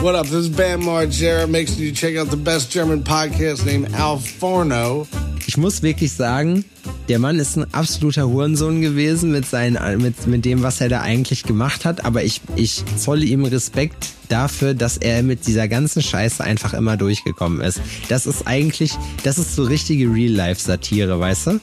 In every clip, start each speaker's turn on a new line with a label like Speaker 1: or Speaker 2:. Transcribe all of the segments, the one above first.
Speaker 1: What up? This is Bam Margera. Make sure you check out the best German podcast named Al Forno.
Speaker 2: Ich muss wirklich sagen, der Mann ist ein absoluter Hurensohn gewesen mit, seinen, mit, mit dem, was er da eigentlich gemacht hat. Aber ich, ich zolle ihm Respekt dafür, dass er mit dieser ganzen Scheiße einfach immer durchgekommen ist. Das ist eigentlich, das ist so richtige Real-Life-Satire, weißt du?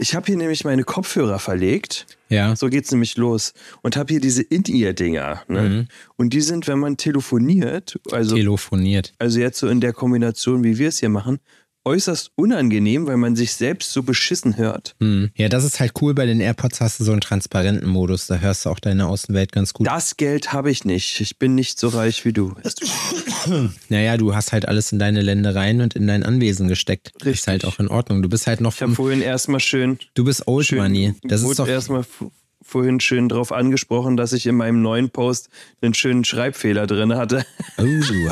Speaker 3: Ich habe hier nämlich meine Kopfhörer verlegt.
Speaker 2: Ja.
Speaker 3: So geht's nämlich los. Und habe hier diese In-Ear-Dinger. Ne?
Speaker 2: Mhm.
Speaker 3: Und die sind, wenn man telefoniert, also,
Speaker 2: Telefoniert.
Speaker 3: also jetzt so in der Kombination, wie wir es hier machen, äußerst unangenehm, weil man sich selbst so beschissen hört.
Speaker 2: Hm. Ja, das ist halt cool. Bei den AirPods hast du so einen transparenten Modus. Da hörst du auch deine Außenwelt ganz gut.
Speaker 3: Das Geld habe ich nicht. Ich bin nicht so reich wie du.
Speaker 2: Naja, du hast halt alles in deine Ländereien und in dein Anwesen gesteckt.
Speaker 3: Richtig.
Speaker 2: Ist halt auch in Ordnung. Du bist halt noch
Speaker 3: Ich habe vorhin erstmal schön,
Speaker 2: du bist Old
Speaker 3: schön
Speaker 2: Money. Das ist
Speaker 3: wurde
Speaker 2: doch
Speaker 3: erstmal vorhin schön drauf angesprochen, dass ich in meinem neuen Post einen schönen Schreibfehler drin hatte.
Speaker 2: Oh,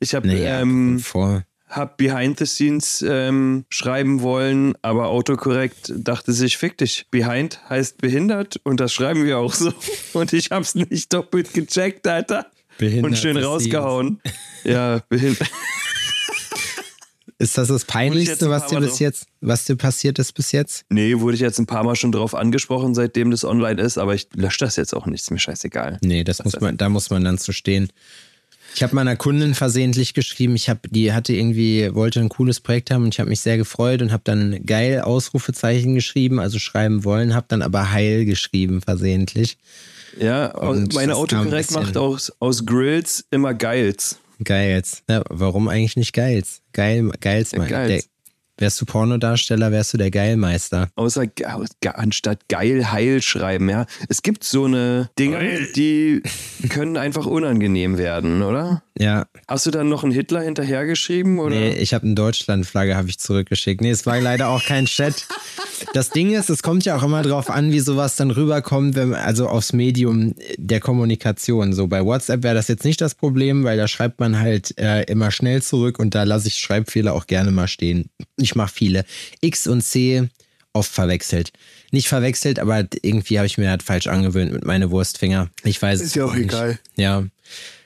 Speaker 3: Ich habe
Speaker 2: naja,
Speaker 3: ähm,
Speaker 2: vor.
Speaker 3: Hab Behind the Scenes ähm, schreiben wollen, aber autokorrekt dachte sich, fick dich. Behind heißt behindert und das schreiben wir auch so. Und ich hab's nicht doppelt gecheckt, Alter.
Speaker 2: Behindert
Speaker 3: und schön rausgehauen. Ja, behindert.
Speaker 2: Ist das das Peinlichste,
Speaker 3: ein
Speaker 2: was dir bis jetzt, was dir passiert ist bis jetzt?
Speaker 3: Nee, wurde ich jetzt ein paar Mal schon drauf angesprochen, seitdem das online ist, aber ich lösche das jetzt auch nicht, ist mir scheißegal.
Speaker 2: Nee, das muss man, da muss man dann zu stehen. Ich habe meiner Kundin versehentlich geschrieben, ich habe, die hatte irgendwie, wollte ein cooles Projekt haben und ich habe mich sehr gefreut und habe dann geil Ausrufezeichen geschrieben, also schreiben wollen, habe dann aber heil geschrieben versehentlich.
Speaker 3: Ja,
Speaker 2: Und
Speaker 3: meine Autokorrekt macht aus, aus Grills immer Geils.
Speaker 2: Geils. Ja, warum eigentlich nicht geils? Geil, geils,
Speaker 3: Ja, geils.
Speaker 2: Wärst du Pornodarsteller, wärst du der Geilmeister.
Speaker 3: Außer anstatt geil heil schreiben, ja. Es gibt so eine Dinge, die können einfach unangenehm werden, oder?
Speaker 2: Ja,
Speaker 3: Hast du dann noch einen Hitler hinterhergeschrieben oder?
Speaker 2: Nee, ich habe eine Deutschlandflagge habe ich zurückgeschickt. Nee, es war leider auch kein Chat. Das Ding ist, es kommt ja auch immer drauf an, wie sowas dann rüberkommt, wenn, also aufs Medium der Kommunikation. So bei WhatsApp wäre das jetzt nicht das Problem, weil da schreibt man halt äh, immer schnell zurück und da lasse ich Schreibfehler auch gerne mal stehen. Ich mache viele. X und C oft verwechselt. Nicht verwechselt, aber irgendwie habe ich mir das falsch angewöhnt mit meine Wurstfinger. Ich weiß es
Speaker 3: Ist ja auch
Speaker 2: nicht.
Speaker 3: egal.
Speaker 2: Ja.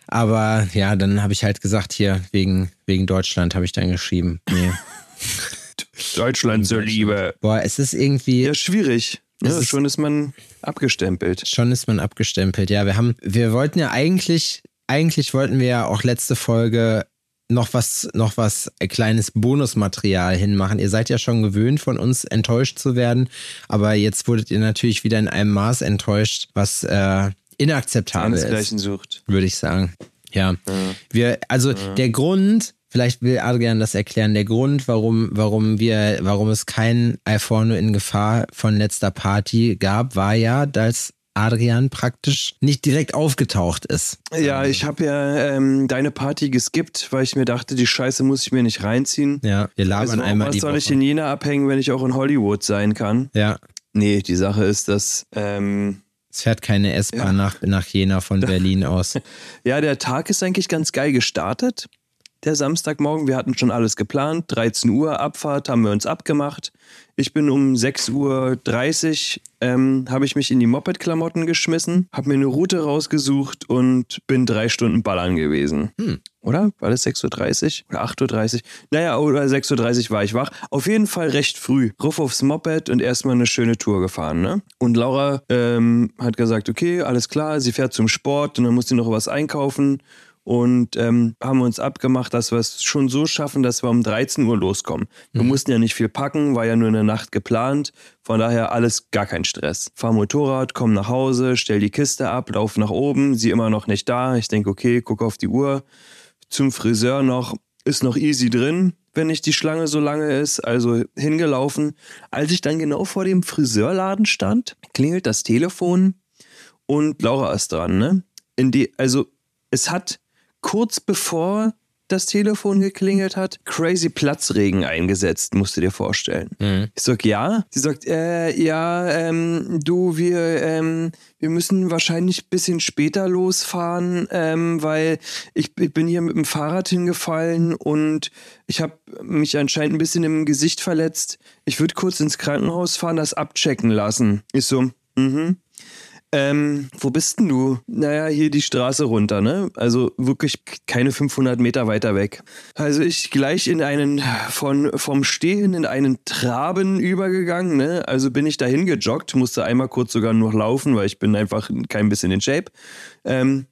Speaker 2: Aber ja, dann habe ich halt gesagt, hier, wegen, wegen Deutschland habe ich dann geschrieben. Nee.
Speaker 3: Deutschland zur Liebe.
Speaker 2: Boah, es ist irgendwie,
Speaker 3: Ja, schwierig.
Speaker 2: Es
Speaker 3: Ja,
Speaker 2: ist-
Speaker 3: schon ist man abgestempelt.
Speaker 2: schon ist man abgestempelt. Ja, wir haben, wir wollten ja eigentlich, eigentlich wollten wir ja auch letzte Folge noch was, noch was kleines Bonusmaterial hinmachen. Ihr seid ja schon gewöhnt, von uns enttäuscht zu werden, aber jetzt wurdet ihr natürlich wieder in einem Maß enttäuscht, was äh, inakzeptabel ist.
Speaker 3: Sucht.
Speaker 2: würde ich sagen. Ja. Wir, also der Grund, vielleicht will Adrian das erklären, der Grund, warum, warum wir, warum es kein iPhone in Gefahr von letzter Party gab, war ja, dass Adrian praktisch nicht direkt aufgetaucht ist.
Speaker 3: Ja, ich habe ja ähm, deine Party geskippt, weil ich mir dachte, die Scheiße muss ich mir nicht reinziehen.
Speaker 2: Ja, wir labern
Speaker 3: Also,
Speaker 2: einmal
Speaker 3: was
Speaker 2: die
Speaker 3: soll ich in Jena abhängen, wenn ich auch in Hollywood sein kann?
Speaker 2: Ja,
Speaker 3: Nee, die Sache ist, dass ähm,
Speaker 2: es fährt keine S-Bahn nach, nach Jena von Berlin aus.
Speaker 3: ja, der Tag ist eigentlich ganz geil gestartet. Der Samstagmorgen, wir hatten schon alles geplant. 13 Uhr Abfahrt haben wir uns abgemacht. Ich bin um 6.30 Uhr, ähm, habe ich mich in die Moped-Klamotten geschmissen, habe mir eine Route rausgesucht und bin drei Stunden ballern gewesen. Oder? War das 6.30 Uhr oder 8.30 Uhr? Naja, oder 6.30 Uhr war ich wach. Auf jeden Fall recht früh. Ruf aufs Moped und erstmal eine schöne Tour gefahren. Ne? Und Laura ähm, hat gesagt, okay, alles klar, sie fährt zum Sport und dann muss sie noch was einkaufen. Und ähm, haben uns abgemacht, dass wir es schon so schaffen, dass wir um 13 Uhr loskommen. Wir mussten ja nicht viel packen, war ja nur eine Nacht geplant. Von daher alles gar kein Stress. Fahr Motorrad, komm nach Hause, stell die Kiste ab, lauf nach oben, sie immer noch nicht da. Ich denke, okay, guck auf die Uhr. Zum Friseur noch, ist noch easy drin, wenn nicht die Schlange so lange ist. Also hingelaufen. Als ich dann genau vor dem Friseurladen stand, klingelt das Telefon und Laura ist dran, ne? In die, also es hat kurz bevor das Telefon geklingelt hat, crazy Platzregen eingesetzt, musst du dir vorstellen. Ich sag, ja. Sie sagt, äh, ja, ähm, du, wir, ähm, wir müssen wahrscheinlich ein bisschen später losfahren, ähm, weil ich, ich bin hier mit dem Fahrrad hingefallen und ich habe mich anscheinend ein bisschen im Gesicht verletzt. Ich würde kurz ins Krankenhaus fahren, das abchecken lassen. Ich so, mhm. Ähm, wo bist denn du? Naja, hier die Straße runter, ne? Also wirklich keine 500 Meter weiter weg. Also ich gleich in einen, von, vom Stehen in einen Traben übergegangen, ne? Also bin ich dahin gejoggt, musste einmal kurz sogar nur laufen, weil ich bin einfach kein bisschen in Shape. Ähm,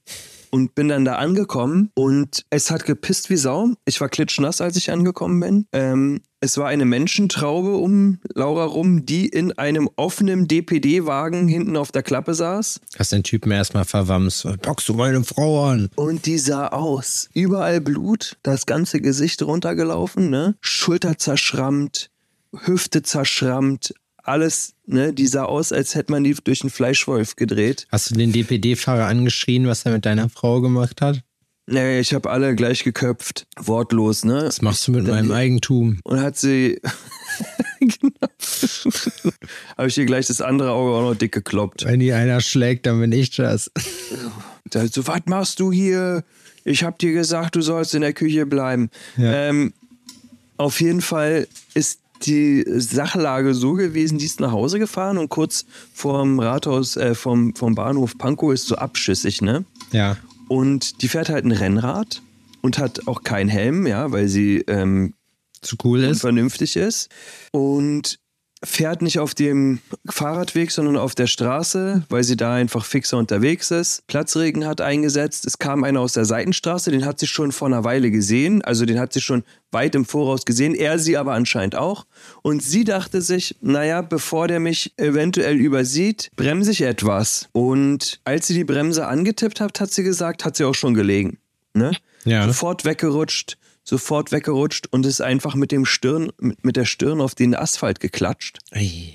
Speaker 3: und bin dann da angekommen und es hat gepisst wie Sau. Ich war klitschnass, als ich angekommen bin. Ähm, es war eine Menschentraube um Laura rum, die in einem offenen DPD-Wagen hinten auf der Klappe saß.
Speaker 2: Hast den Typen erstmal verwamst. Bockst du meine Frau an?
Speaker 3: Und die sah aus. Überall Blut, das ganze Gesicht runtergelaufen, ne? Schulter zerschrammt, Hüfte zerschrammt, alles, ne, die sah aus, als hätte man die durch einen Fleischwolf gedreht.
Speaker 2: Hast du den DPD-Fahrer angeschrien, was er mit deiner Frau gemacht hat?
Speaker 3: Nee, ich habe alle gleich geköpft, wortlos, ne?
Speaker 2: Was machst du mit meinem Eigentum?
Speaker 3: Und hat sie. genau. habe ich ihr gleich das andere Auge auch noch dick gekloppt.
Speaker 2: Wenn die einer schlägt, dann bin ich das.
Speaker 3: so, was machst du hier? Ich hab dir gesagt, du sollst in der Küche bleiben. Ja. Ähm, auf jeden Fall ist die Sachlage so gewesen, die ist nach Hause gefahren und kurz vorm Rathaus, äh, vom, vom Bahnhof Pankow ist so abschüssig, ne?
Speaker 2: Ja.
Speaker 3: Und die fährt halt ein Rennrad und hat auch keinen Helm, ja, weil sie ähm,
Speaker 2: zu cool ist.
Speaker 3: Vernünftig ist. Und fährt nicht auf dem Fahrradweg, sondern auf der Straße, weil sie da einfach fixer unterwegs ist. Platzregen hat eingesetzt. Es kam einer aus der Seitenstraße, den hat sie schon vor einer Weile gesehen. Also den hat sie schon weit im Voraus gesehen. Er sie aber anscheinend auch. Und sie dachte sich, naja, bevor der mich eventuell übersieht, bremse ich etwas. Und als sie die Bremse angetippt hat, hat sie gesagt, hat sie auch schon gelegen. Ne?
Speaker 2: Ja.
Speaker 3: Sofort weggerutscht sofort weggerutscht und ist einfach mit dem Stirn, mit, der Stirn auf den Asphalt geklatscht.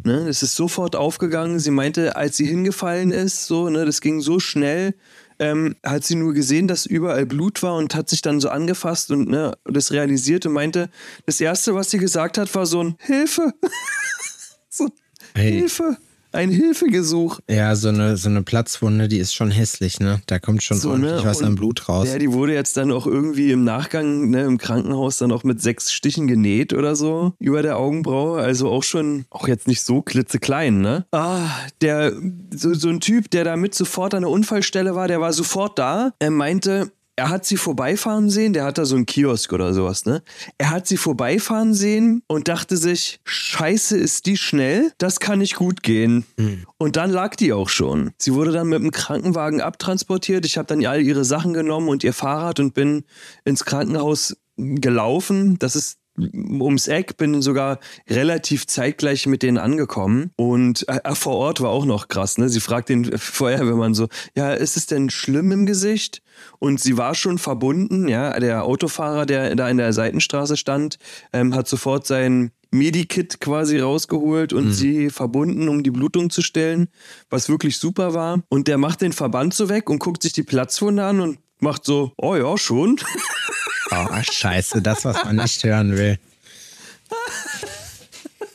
Speaker 3: Ne, es ist sofort aufgegangen. Sie meinte, als sie hingefallen ist, so, ne, das ging so schnell, ähm, hat sie nur gesehen, dass überall Blut war und hat sich dann so angefasst und ne, das realisierte, meinte, das erste, was sie gesagt hat, war so ein Hilfe. so, Hilfe ein Hilfegesuch.
Speaker 2: Ja, so eine, so eine Platzwunde, die ist schon hässlich, ne? Da kommt schon so, ordentlich ne? was an Blut raus.
Speaker 3: Ja, die wurde jetzt dann auch irgendwie im Nachgang, ne, im Krankenhaus dann auch mit sechs Stichen genäht oder so über der Augenbraue. Also auch schon, auch jetzt nicht so klitzeklein, ne? Ah, der, so, so ein Typ, der da mit sofort an der Unfallstelle war, der war sofort da. Er meinte, er hat sie vorbeifahren sehen, der hat da so einen Kiosk oder sowas, ne? Er hat sie vorbeifahren sehen und dachte sich, scheiße, ist die schnell? Das kann nicht gut gehen. Mhm. Und dann lag die auch schon. Sie wurde dann mit dem Krankenwagen abtransportiert. Ich habe dann all ihre Sachen genommen und ihr Fahrrad und bin ins Krankenhaus gelaufen. Das ist ums Eck, bin sogar relativ zeitgleich mit denen angekommen. Und äh, vor Ort war auch noch krass, ne? Sie fragt den Feuerwehrmann so, ja, ist es denn schlimm im Gesicht? Und sie war schon verbunden, ja. Der Autofahrer, der da in der Seitenstraße stand, ähm, hat sofort sein Medikit quasi rausgeholt und mhm. sie verbunden, um die Blutung zu stellen, was wirklich super war. Und der macht den Verband so weg und guckt sich die Platzwunde an und macht so, oh ja, schon.
Speaker 2: Oh, scheiße, das, was man nicht hören will.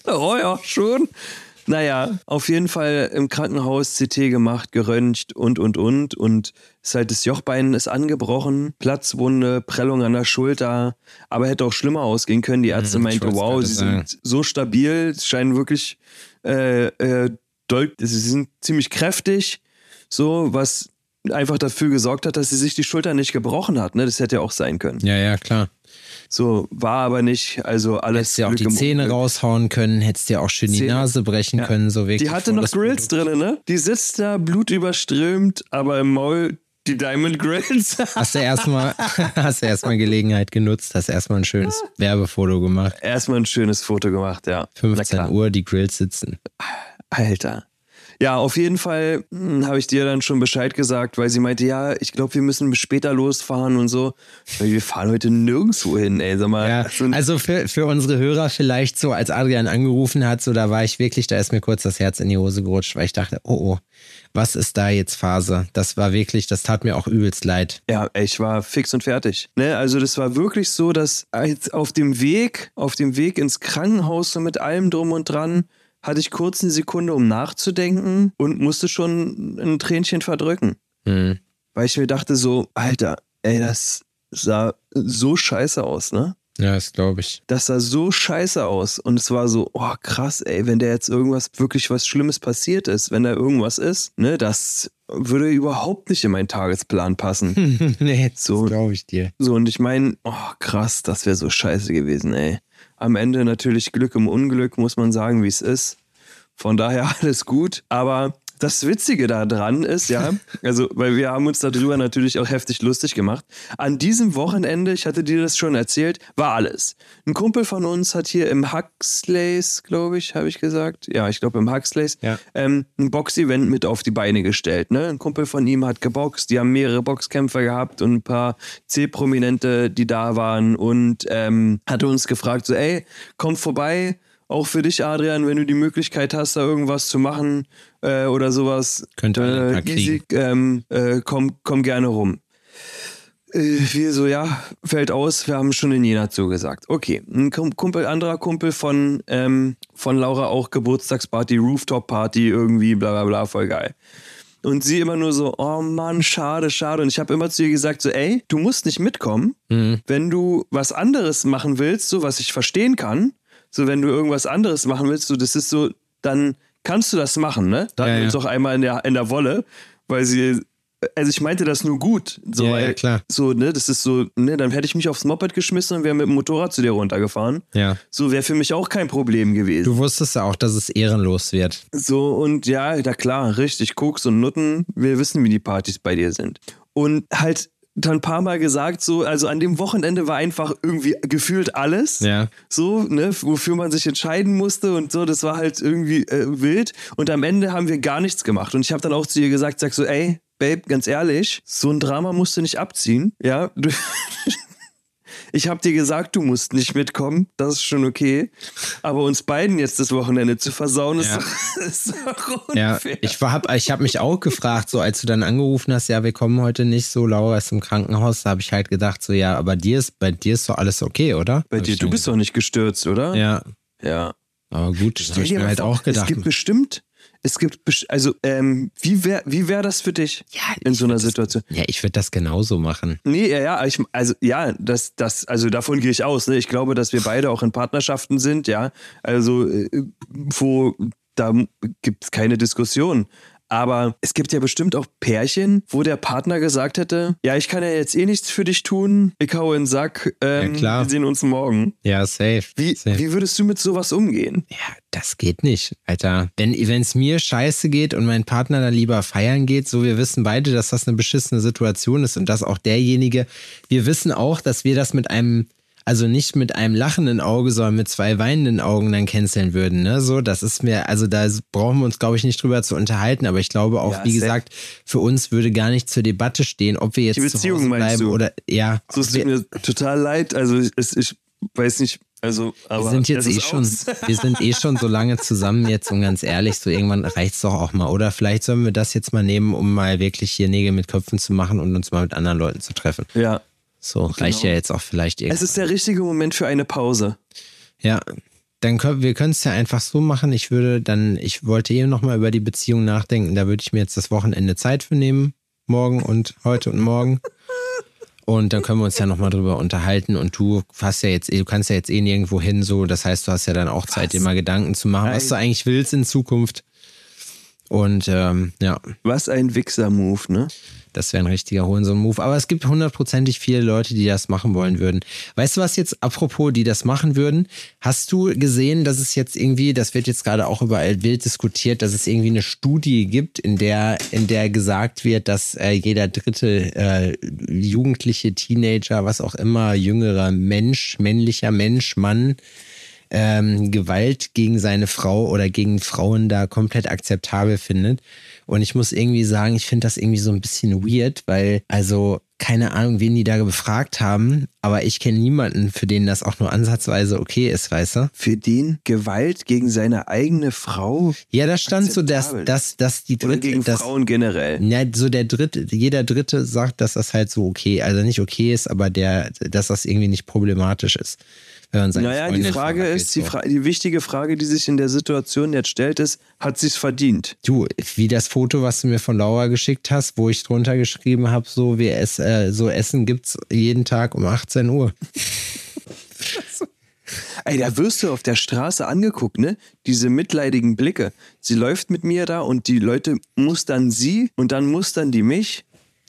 Speaker 3: oh ja, schon. Naja, auf jeden Fall im Krankenhaus CT gemacht, geröntgt und, und, und. Und ist halt das Jochbein ist angebrochen, Platzwunde, Prellung an der Schulter. Aber hätte auch schlimmer ausgehen können. Die Ärzte hm, meinte, wow, sie sagen. sind so stabil, scheinen wirklich, äh, äh, sie sind ziemlich kräftig. So, was einfach dafür gesorgt hat, dass sie sich die Schulter nicht gebrochen hat. Ne? Das hätte ja auch sein können.
Speaker 2: Ja, ja, klar.
Speaker 3: So war aber nicht, also alles.
Speaker 2: Hättest ja auch die Zähne raushauen können, hättest ja auch schön die Nase brechen ja. können, so wirklich.
Speaker 3: Die hatte noch Grills drin, ne? Die sitzt da, blutüberströmt, aber im Maul die Diamond Grills.
Speaker 2: hast du erstmal hast du erstmal Gelegenheit genutzt, hast erstmal ein schönes Werbefoto gemacht.
Speaker 3: Erstmal ein schönes Foto gemacht, ja.
Speaker 2: 15 Uhr, die Grills sitzen.
Speaker 3: Alter. Ja, auf jeden Fall hm, habe ich dir dann schon Bescheid gesagt, weil sie meinte, ja, ich glaube, wir müssen später losfahren und so. Wir fahren heute nirgendwo hin, ey. Sag mal,
Speaker 2: ja, also für, für unsere Hörer vielleicht so, als Adrian angerufen hat, so da war ich wirklich, da ist mir kurz das Herz in die Hose gerutscht, weil ich dachte, oh oh, was ist da jetzt Phase? Das war wirklich, das tat mir auch übelst leid.
Speaker 3: Ja, ich war fix und fertig. Ne? Also das war wirklich so, dass auf dem Weg, auf dem Weg ins Krankenhaus so mit allem drum und dran, hatte ich kurz eine Sekunde, um nachzudenken und musste schon ein Tränchen verdrücken. Mhm. Weil ich mir dachte so, Alter, ey, das sah so scheiße aus, ne?
Speaker 2: Ja, das glaube ich.
Speaker 3: Das sah so scheiße aus. Und es war so, oh krass, ey, wenn der jetzt irgendwas, wirklich was Schlimmes passiert ist, wenn da irgendwas ist, ne, das würde überhaupt nicht in meinen Tagesplan passen.
Speaker 2: nee,
Speaker 3: So.
Speaker 2: das glaube ich dir.
Speaker 3: So, und ich meine, oh krass, das wäre so scheiße gewesen, ey. Am Ende natürlich Glück im Unglück, muss man sagen, wie es ist. Von daher alles gut. Aber das Witzige daran ist, ja, also, weil wir haben uns darüber natürlich auch heftig lustig gemacht. An diesem Wochenende, ich hatte dir das schon erzählt, war alles. Ein Kumpel von uns hat hier im Huxleys, glaube ich, habe ich gesagt. Ja, ich glaube im Huxleys,
Speaker 2: Ja.
Speaker 3: ähm, ein Boxevent mit auf die Beine gestellt. Ne? Ein Kumpel von ihm hat geboxt, die haben mehrere Boxkämpfer gehabt und ein paar C-Prominente, die da waren und ähm, hatte uns gefragt, so ey, komm vorbei, auch für dich, Adrian, wenn du die Möglichkeit hast, da irgendwas zu machen äh, oder sowas.
Speaker 2: Könnte
Speaker 3: äh, easy, ähm, äh, komm, komm gerne rum. Äh, wir so, ja, fällt aus, wir haben schon in Jena zugesagt. Okay, ein Kum- Kumpel, anderer Kumpel von, ähm, von Laura auch Geburtstagsparty, Rooftop-Party irgendwie, bla bla bla, voll geil. Und sie immer nur so, oh Mann, schade, schade. Und ich habe immer zu ihr gesagt, so, ey, du musst nicht mitkommen, wenn du was anderes machen willst, so was ich verstehen kann. So, wenn du irgendwas anderes machen willst, so, das ist so, dann kannst du das machen, ne? Da
Speaker 2: Ja, ja.
Speaker 3: uns auch einmal in der, in der Wolle, weil sie, also ich meinte das nur gut. So,
Speaker 2: Ja, ja,
Speaker 3: weil,
Speaker 2: klar.
Speaker 3: So, ne, das ist so, ne, dann hätte ich mich aufs Moped geschmissen und wäre mit dem Motorrad zu dir runtergefahren.
Speaker 2: Ja.
Speaker 3: So wäre für mich auch kein Problem gewesen.
Speaker 2: Du wusstest ja auch, dass es ehrenlos wird.
Speaker 3: So, und ja, da klar, richtig, Koks und Nutten, wir wissen, wie die Partys bei dir sind. Und halt dann ein paar Mal gesagt, so, also an dem Wochenende war einfach irgendwie gefühlt alles.
Speaker 2: Ja.
Speaker 3: So, ne, wofür man sich entscheiden musste und so, das war halt irgendwie äh, wild. Und am Ende haben wir gar nichts gemacht. Und ich habe dann auch zu ihr gesagt, sag so, ey, Babe, ganz ehrlich, so ein Drama musst du nicht abziehen. Ja, du, ich habe dir gesagt, du musst nicht mitkommen, das ist schon okay. Aber uns beiden jetzt das Wochenende zu versauen, ist,
Speaker 2: Ja.
Speaker 3: doch- ist doch
Speaker 2: Ja,
Speaker 3: unfair.
Speaker 2: ich habe ich hab mich auch gefragt, so als du dann angerufen hast, ja, wir kommen heute nicht so, Laura ist im Krankenhaus, da habe ich halt gedacht, so, ja, aber dir ist, bei dir ist doch alles okay, oder?
Speaker 3: Bei
Speaker 2: Hab
Speaker 3: dir, du bist doch nicht gestürzt, oder?
Speaker 2: Ja,
Speaker 3: Ja.
Speaker 2: aber gut, das habe ich mir halt
Speaker 3: vor,
Speaker 2: auch gedacht.
Speaker 3: Es gibt bestimmt, es gibt, also, ähm, wie wäre wie wär das für dich
Speaker 2: ja,
Speaker 3: in so einer
Speaker 2: würd das-
Speaker 3: Situation?
Speaker 2: Ja, ich würde das genauso machen.
Speaker 3: Nee, ja, ja, ich, also ja, das, das, also davon gehe ich aus. Ne? Ich glaube, dass wir beide auch in Partnerschaften sind, ja. Also, äh, wo da gibt es keine Diskussion. Aber es gibt ja bestimmt auch Pärchen, wo der Partner gesagt hätte: Ja, ich kann ja jetzt eh nichts für dich tun, ich hau in den Sack, ähm,
Speaker 2: Ja, klar.
Speaker 3: wir sehen uns morgen.
Speaker 2: Ja, safe.
Speaker 3: Wie,
Speaker 2: safe.
Speaker 3: wie würdest du mit sowas umgehen?
Speaker 2: Ja, das geht nicht, Alter. Wenn es mir scheiße geht und mein Partner dann lieber feiern geht, so wir wissen beide, dass das eine beschissene Situation ist und dass auch derjenige, wir wissen auch, dass wir das mit einem, also nicht mit einem lachenden Auge, sondern mit zwei weinenden Augen dann canceln würden, ne? So, das ist mir, also da brauchen wir uns, glaube ich, nicht drüber zu unterhalten, aber ich glaube auch,
Speaker 3: Ja,
Speaker 2: wie gesagt, für uns würde gar nicht zur Debatte stehen, ob wir jetzt
Speaker 3: Die Beziehung
Speaker 2: bleiben
Speaker 3: du?
Speaker 2: oder, ja.
Speaker 3: So, es tut mir total leid. Also, es, ich weiß nicht, also, aber
Speaker 2: Wir sind jetzt eh schon, wir sind eh schon so lange zusammen jetzt und ganz ehrlich, so irgendwann reicht's doch auch mal. Oder vielleicht sollen wir das jetzt mal nehmen, um mal wirklich hier Nägel mit Köpfen zu machen und uns mal mit anderen Leuten zu treffen.
Speaker 3: ja.
Speaker 2: So, reicht ja jetzt auch vielleicht
Speaker 3: Es
Speaker 2: irgendwann.
Speaker 3: ist der richtige Moment für eine Pause.
Speaker 2: Ja, dann können wir können es ja einfach so machen. Ich würde dann, ich wollte eben noch mal über die Beziehung nachdenken. Da würde ich mir jetzt das Wochenende Zeit für nehmen. Morgen und heute und morgen. Und dann können wir uns ja noch mal drüber unterhalten. Und du hast ja jetzt, eh- du kannst ja jetzt eh nirgendwo hin, so. Das heißt, du hast ja dann auch Zeit, dir mal Gedanken zu machen, was du eigentlich willst in Zukunft. Und ähm, ja,
Speaker 3: Was ein Wichser-Move, ne?
Speaker 2: Das wäre ein richtiger Hohensohn-Move. Aber es gibt hundertprozentig viele Leute, die das machen wollen würden. Weißt du was jetzt, apropos, die das machen würden? Hast du gesehen, dass es jetzt irgendwie, das wird jetzt gerade auch überall wild diskutiert, dass es irgendwie eine Studie gibt, in der, in der gesagt wird, dass äh, jeder dritte äh, jugendliche Teenager, was auch immer, jüngerer Mensch, männlicher Mensch, Mann, ähm, Gewalt gegen seine Frau oder gegen Frauen da komplett akzeptabel findet. Und ich muss irgendwie sagen, ich finde das irgendwie so ein bisschen weird, weil, also, keine Ahnung, wen die da befragt haben, aber ich kenne niemanden, für den das auch nur ansatzweise okay ist, weißt du?
Speaker 3: Für den Gewalt gegen seine eigene Frau
Speaker 2: Ja, da stand so, dass, dass, dass die
Speaker 3: oder
Speaker 2: dritte,
Speaker 3: gegen
Speaker 2: dass,
Speaker 3: Frauen generell.
Speaker 2: ja, so der dritte, jeder Dritte sagt, dass das halt so okay, also nicht okay ist, aber der, dass das irgendwie nicht problematisch ist. Man seine
Speaker 3: Naja, die Frage ist, die. Fra die wichtige Frage, die sich in der Situation jetzt stellt, ist, hat sie es verdient?
Speaker 2: Du, wie das Foto, was du mir von Laura geschickt hast, wo ich drunter geschrieben habe, so wir ess, äh, so Essen gibt's jeden Tag um 18 Uhr.
Speaker 3: Ey, da wirst du auf der Straße angeguckt, ne? Diese mitleidigen Blicke. Sie läuft mit mir da und die Leute mustern sie und dann mustern die mich.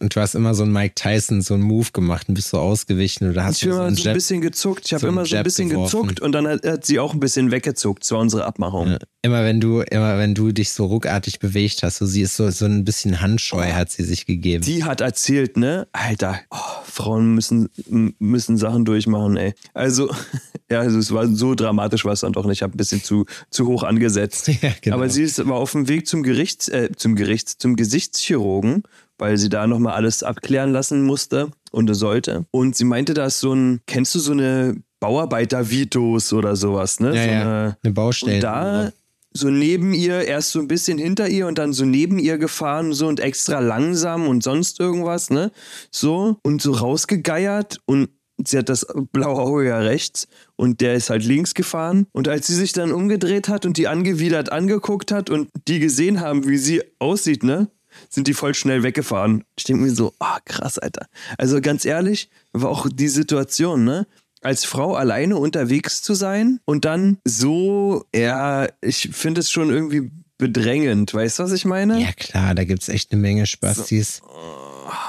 Speaker 2: Und du hast immer so einen Mike Tyson, so einen Move gemacht und bist so ausgewichen oder hast
Speaker 3: Ich
Speaker 2: so
Speaker 3: immer
Speaker 2: einen
Speaker 3: so ein bisschen gezuckt. Ich habe
Speaker 2: so
Speaker 3: immer so ein bisschen
Speaker 2: geworfen.
Speaker 3: gezuckt und dann hat, hat sie auch ein bisschen weggezuckt. Das war unsere Abmachung.
Speaker 2: Ja, Immer wenn du, immer wenn du dich so ruckartig bewegt hast, so sie ist so, so ein bisschen handscheu hat sie sich gegeben.
Speaker 3: Die hat erzählt, ne? Alter, oh, Frauen müssen, müssen Sachen durchmachen, ey. Also, ja, also es war so dramatisch war es dann doch nicht. Ich habe ein bisschen zu, zu hoch angesetzt.
Speaker 2: Ja, genau.
Speaker 3: Aber sie ist aber auf dem Weg zum Gerichts, äh, zum Gerichts, zum Gesichtschirurgen, weil sie da nochmal alles abklären lassen musste und sollte. Und sie meinte, da ist so ein, kennst du so eine Bauarbeiter-Vitos oder sowas, ne?
Speaker 2: ja,
Speaker 3: so
Speaker 2: ja,
Speaker 3: eine,
Speaker 2: eine Baustelle.
Speaker 3: und da so neben ihr, erst so ein bisschen hinter ihr und dann so neben ihr gefahren, so und extra langsam und sonst irgendwas, ne? So und so rausgegeiert und sie hat das blaue Auge ja rechts und der ist halt links gefahren. Und als sie sich dann umgedreht hat und die angewidert angeguckt hat und die gesehen haben, wie sie aussieht, ne? Sind die voll schnell weggefahren. Ich denke mir so, ah, krass, Alter. Also ganz ehrlich, war auch die Situation, ne? als Frau alleine unterwegs zu sein und dann so, ja, ich finde es schon irgendwie bedrängend. Weißt du, was ich meine?
Speaker 2: Ja, klar, da gibt's echt eine Menge Spastis.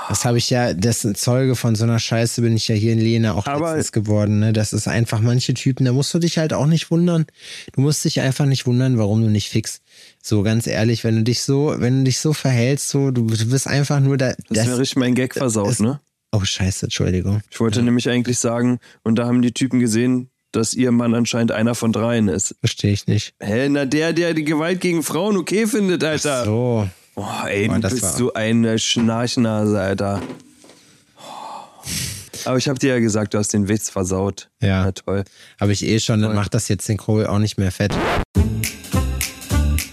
Speaker 2: Das habe ich ja, dessen Zeuge von so einer Scheiße bin ich ja hier in Lena auch
Speaker 3: Aber-
Speaker 2: letztens geworden. Ne? Das ist einfach manche Typen, da musst du dich halt auch nicht wundern. Du musst dich einfach nicht wundern, warum du nicht fix. So ganz ehrlich, wenn du dich so, wenn du dich so verhältst, so, du, du bist einfach nur da.
Speaker 3: Das wäre richtig mein Gag versaut,
Speaker 2: es-
Speaker 3: ne?
Speaker 2: oh Scheiße, Entschuldigung.
Speaker 3: Ich wollte nämlich eigentlich sagen, und da haben die Typen gesehen, dass ihr Mann anscheinend einer von dreien ist.
Speaker 2: Verstehe ich nicht.
Speaker 3: Hä, na der, der die Gewalt gegen Frauen okay findet, Alter.
Speaker 2: So.
Speaker 3: Oh, ey,
Speaker 2: Boah,
Speaker 3: du
Speaker 2: das
Speaker 3: bist
Speaker 2: war-
Speaker 3: so eine Schnarchnase, Alter. Aber ich hab dir ja gesagt, du hast den Witz versaut.
Speaker 2: Ja.
Speaker 3: Na toll.
Speaker 2: Habe ich eh schon, dann macht das jetzt den Kohl auch nicht mehr fett.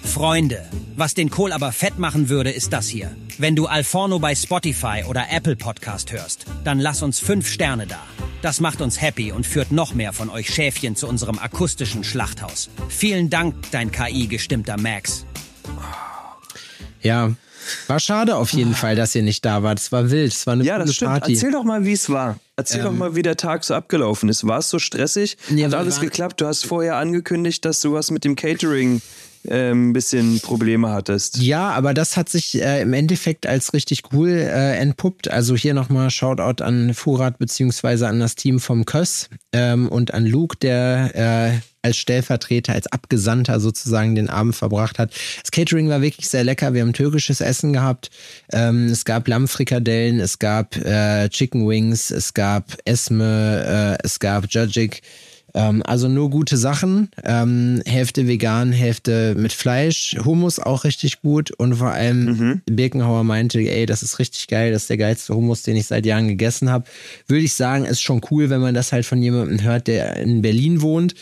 Speaker 4: Freunde, was den Kohl aber fett machen würde, ist das hier. Wenn du Alforno bei Spotify oder Apple Podcast hörst, dann lass uns fünf Sterne da. Das macht uns happy und führt noch mehr von euch Schäfchen zu unserem akustischen Schlachthaus. Vielen Dank, dein KI-gestimmter Max.
Speaker 2: Ja. War schade auf jeden Fall, dass ihr nicht da wart. Es war wild, es war eine
Speaker 3: Ja, das stimmt.
Speaker 2: Party.
Speaker 3: Erzähl doch mal, wie es war. Erzähl doch mal, wie der Tag so abgelaufen ist. War es so stressig?
Speaker 2: Ja,
Speaker 3: Hat alles geklappt? Du hast vorher angekündigt, dass du was mit dem Catering ähm, ein bisschen Probleme hattest.
Speaker 2: Ja, aber das hat sich äh, im Endeffekt als richtig cool äh, entpuppt. Also hier nochmal Shoutout an Furat beziehungsweise an das Team vom Köss ähm, und an Luke, der äh, als Stellvertreter, als Abgesandter sozusagen den Abend verbracht hat. Das Catering war wirklich sehr lecker. Wir haben türkisches Essen gehabt. Ähm, es gab Lammfrikadellen, es gab äh, Chicken Wings, es gab Esme, äh, es gab Jajik. Ähm, also nur gute Sachen. Ähm, Hälfte vegan, Hälfte mit Fleisch. Hummus auch richtig gut. Und vor allem Birkenhauer meinte, ey, das ist richtig geil, das ist der geilste Hummus, den ich seit Jahren gegessen habe. Würde ich sagen, ist schon cool, wenn man das halt von jemandem hört, der in Berlin wohnt.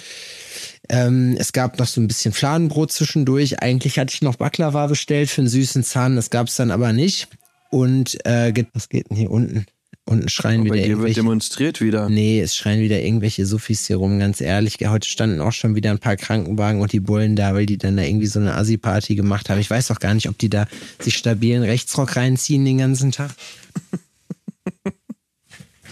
Speaker 2: Ähm, es gab noch so ein bisschen Fladenbrot zwischendurch. Eigentlich hatte ich noch Baklava bestellt für einen süßen Zahn. Das gab es dann aber nicht. Und äh, geht- was geht denn hier unten? Unten schreien
Speaker 3: Bei
Speaker 2: wieder
Speaker 3: dir wird
Speaker 2: irgendwelche
Speaker 3: demonstriert wieder.
Speaker 2: Nee, es schreien wieder irgendwelche Suffis hier rum, ganz ehrlich. Heute standen auch schon wieder ein paar Krankenwagen und die Bullen da, weil die dann da irgendwie so eine Assi-Party gemacht haben. Ich weiß doch gar nicht, ob die da sich stabilen Rechtsrock reinziehen den ganzen Tag.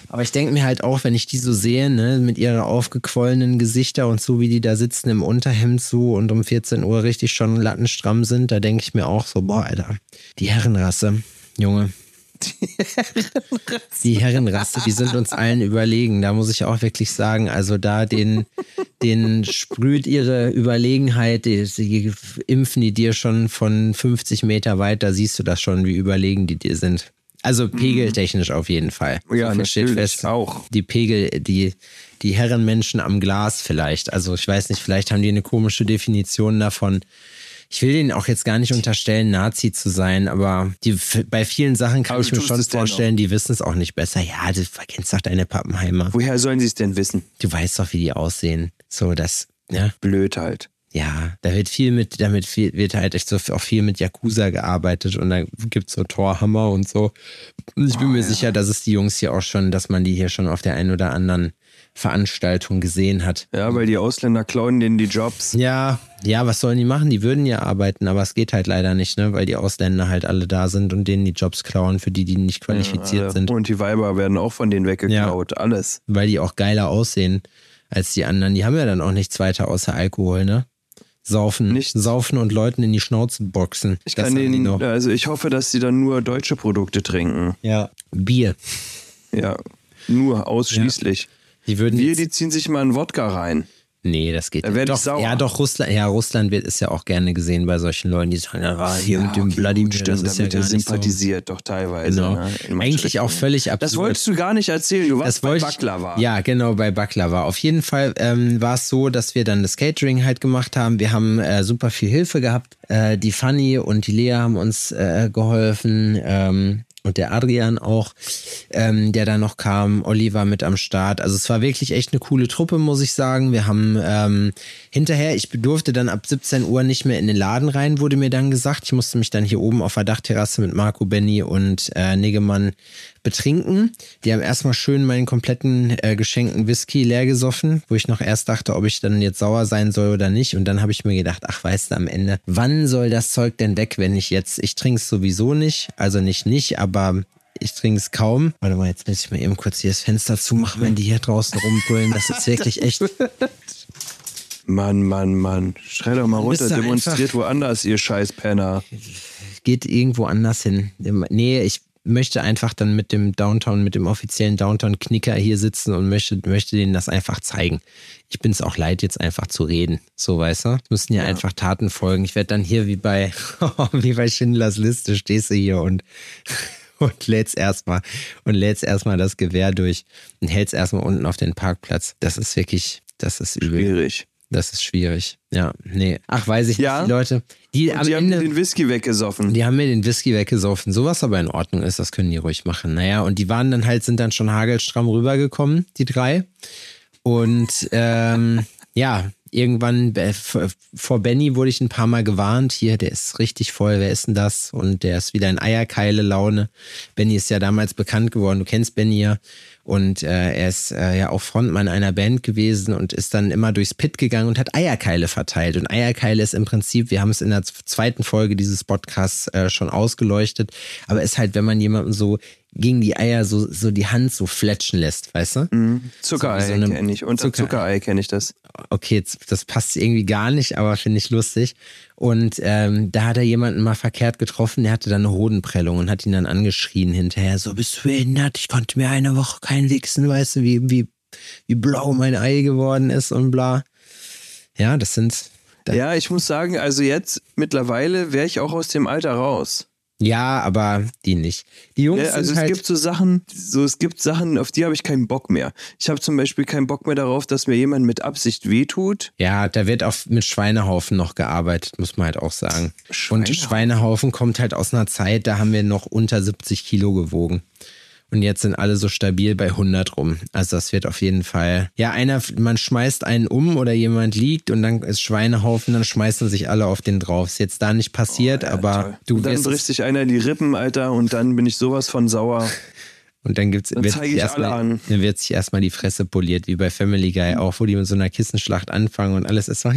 Speaker 2: Aber ich denke mir halt auch, wenn ich die so sehe, ne, mit ihrer aufgequollenen Gesichter und so, wie die da sitzen im Unterhemd so und um 14 Uhr richtig schon lattenstramm sind, da denke ich mir auch so, boah, Alter, die Herrenrasse, Junge. Die Herrenrasse, die sind uns allen überlegen. Da muss ich auch wirklich sagen, also da den, den sprüht ihre Überlegenheit, die, die impfen die dir schon von 50 Meter weit, da siehst du das schon, wie überlegen die dir sind. Also pegeltechnisch auf jeden Fall.
Speaker 3: Ja,
Speaker 2: viel steht
Speaker 3: natürlich, auch.
Speaker 2: Die Pegel, die, die Herrenmenschen am Glas vielleicht. Also ich weiß nicht, vielleicht haben die eine komische Definition davon. Ich will denen auch jetzt gar nicht unterstellen, Nazi zu sein, aber die, bei vielen Sachen kann
Speaker 3: Aber
Speaker 2: ich mir schon
Speaker 3: es
Speaker 2: vorstellen, die wissen es auch nicht besser. Ja, du verkennst doch deine Pappenheimer.
Speaker 3: Woher sollen sie es denn wissen?
Speaker 2: Du weißt doch, wie die aussehen. So, das, ja.
Speaker 3: Blöd halt.
Speaker 2: Ja, da wird viel mit, damit viel, wird halt echt so auch viel mit Yakuza gearbeitet und da gibt's so Torhammer und so. Und ich bin
Speaker 3: Oh,
Speaker 2: mir sicher, dass es die Jungs hier auch schon, dass man die hier schon auf der einen oder anderen Veranstaltung gesehen hat.
Speaker 3: Ja, weil die Ausländer klauen denen die Jobs.
Speaker 2: Ja, ja, was sollen die machen? Die würden ja arbeiten, aber es geht halt leider nicht, ne? Weil die Ausländer halt alle da sind und denen die Jobs klauen, für die, die nicht qualifiziert
Speaker 3: Ja,
Speaker 2: sind.
Speaker 3: Und die Weiber werden auch von denen weggeklaut. Alles.
Speaker 2: weil die auch geiler aussehen als die anderen. Die haben ja dann auch nichts weiter außer Alkohol, ne? Saufen,
Speaker 3: Nichts.
Speaker 2: saufen und Leuten in die Schnauze boxen.
Speaker 3: Ich
Speaker 2: Das
Speaker 3: kann denen,
Speaker 2: noch.
Speaker 3: also ich hoffe, dass sie dann nur deutsche Produkte trinken.
Speaker 2: Ja. Bier.
Speaker 3: Ja, nur ausschließlich.
Speaker 2: Die würden jetzt,
Speaker 3: die ziehen sich mal einen Wodka rein.
Speaker 2: Nee, das geht
Speaker 3: Da ich
Speaker 2: Doch. Ja, doch, Russland, ja, Russland wird, ist ja auch gerne gesehen bei solchen Leuten, die sagen, ja, ah, hier mit dem
Speaker 3: okay,
Speaker 2: Wladimir,
Speaker 3: gut,
Speaker 2: das ist ja gar
Speaker 3: er
Speaker 2: nicht so.
Speaker 3: sympathisiert, doch teilweise.
Speaker 2: Genau.
Speaker 3: Ne?
Speaker 2: Eigentlich auch völlig absurd.
Speaker 3: Das wolltest du gar nicht erzählen. Du warst
Speaker 2: Das
Speaker 3: bei Baklava.
Speaker 2: ich, Ja, genau, bei Baklava. Auf jeden Fall ähm, war es so, dass wir dann das Catering halt gemacht haben. Wir haben äh, super viel Hilfe gehabt. Äh, die Fanny und die Lea haben uns äh, geholfen. Ähm, und der Adrian auch, ähm, der da noch kam. Olli war mit am Start. Also es war wirklich echt eine coole Truppe, muss ich sagen. Wir haben ähm, hinterher, ich durfte dann ab 17 Uhr nicht mehr in den Laden rein, wurde mir dann gesagt. Ich musste mich dann hier oben auf der Dachterrasse mit Marco, Benny und äh, Niggemann betrinken. Die haben erstmal schön meinen kompletten äh, geschenkten Whisky leer gesoffen, wo ich noch erst dachte, ob ich dann jetzt sauer sein soll oder nicht. Und dann habe ich mir gedacht, ach weißt du, am Ende, wann soll das Zeug denn weg, wenn ich jetzt, ich trinke es sowieso nicht, also nicht nicht, aber ich trinke es kaum. Warte mal, jetzt muss ich mal eben kurz hier das Fenster zumachen, wenn die hier draußen rumbrüllen. Das ist wirklich echt.
Speaker 3: Mann, Mann, Mann. Schrei doch mal runter, demonstriert woanders, ihr scheiß Penner.
Speaker 2: geht irgendwo anders hin. Nee, ich möchte einfach dann mit dem Downtown, mit dem offiziellen Downtown-Knicker hier sitzen und möchte, möchte denen das einfach zeigen. Ich bin es auch leid, jetzt einfach zu reden. So, weißt du? Es müssen ja, einfach Taten folgen. Ich werde dann hier wie bei, wie bei Schindlers Liste, stehst du hier und, und lädst erstmal und lädst erstmal das Gewehr durch und hältst erstmal unten auf den Parkplatz. Das ist wirklich, das ist übel.
Speaker 3: Schwierig.
Speaker 2: Das ist schwierig. Ja, nee. Ach, weiß ich
Speaker 3: Ja?
Speaker 2: nicht, die Leute. Die am
Speaker 3: Die haben
Speaker 2: Ende.
Speaker 3: den Whisky weggesoffen.
Speaker 2: Die haben mir den Whisky weggesoffen. Sowas aber in Ordnung ist, das können die ruhig machen. Naja, und die waren dann halt, sind dann schon hagelstramm rübergekommen, die drei. Und ähm, ja, irgendwann äh, v- vor Benny wurde ich ein paar Mal gewarnt. Hier, der ist richtig voll, wer ist denn das? Und der ist wieder in Eierkeile Laune. Benny ist ja damals bekannt geworden, du kennst Benny ja. Und äh, er ist äh, ja auch Frontmann einer Band gewesen und ist dann immer durchs Pit gegangen und hat Eierkeile verteilt. Und Eierkeile ist im Prinzip, wir haben es in der zweiten Folge dieses Podcasts äh, schon ausgeleuchtet, aber ist halt, wenn man jemandem so gegen die Eier so, so die Hand so fletschen lässt, weißt du?
Speaker 3: Zuckerei
Speaker 2: So so
Speaker 3: kenne ich. Unter
Speaker 2: Zucker-
Speaker 3: Zuckerei kenne ich das.
Speaker 2: okay, jetzt, das passt irgendwie gar nicht, aber finde ich lustig. Und ähm, da hat er jemanden mal verkehrt getroffen, der hatte dann eine Hodenprellung und hat ihn dann angeschrien hinterher, so bist du behindert, ich konnte mir eine Woche kein wichsen, weißt du, wie, wie, wie blau mein Ei geworden ist und bla. Ja, das sind,
Speaker 3: Ja, ich muss sagen, also jetzt mittlerweile wäre ich auch aus dem Alter raus.
Speaker 2: Ja, aber die nicht. Die Jungs
Speaker 3: Ja, also es
Speaker 2: halt,
Speaker 3: gibt so Sachen, so es gibt Sachen, auf die habe ich keinen Bock mehr. Ich habe zum Beispiel keinen Bock mehr darauf, dass mir jemand mit Absicht wehtut.
Speaker 2: Ja, da wird auch mit Schweinehaufen noch gearbeitet, muss man halt auch sagen. Und
Speaker 3: Schweinehaufen?
Speaker 2: Schweinehaufen kommt halt aus einer Zeit, da haben wir noch unter 70 Kilo gewogen. Und jetzt sind alle so stabil bei 100 rum. Also das wird auf jeden Fall. Ja, einer, man schmeißt einen um oder jemand liegt und dann ist Schweinehaufen, dann schmeißen sich alle auf den drauf. Ist jetzt da nicht passiert, aber
Speaker 3: Oh, Toll.
Speaker 2: du
Speaker 3: und dann bricht sich einer die Rippen, Alter, und dann bin ich sowas von sauer.
Speaker 2: und dann gibt's
Speaker 3: Dann
Speaker 2: wird
Speaker 3: zeige
Speaker 2: sich
Speaker 3: ich
Speaker 2: erstmal dann wird sich erstmal die Fresse poliert, wie bei Family Guy auch, wo die mit so einer Kissenschlacht anfangen und alles ist so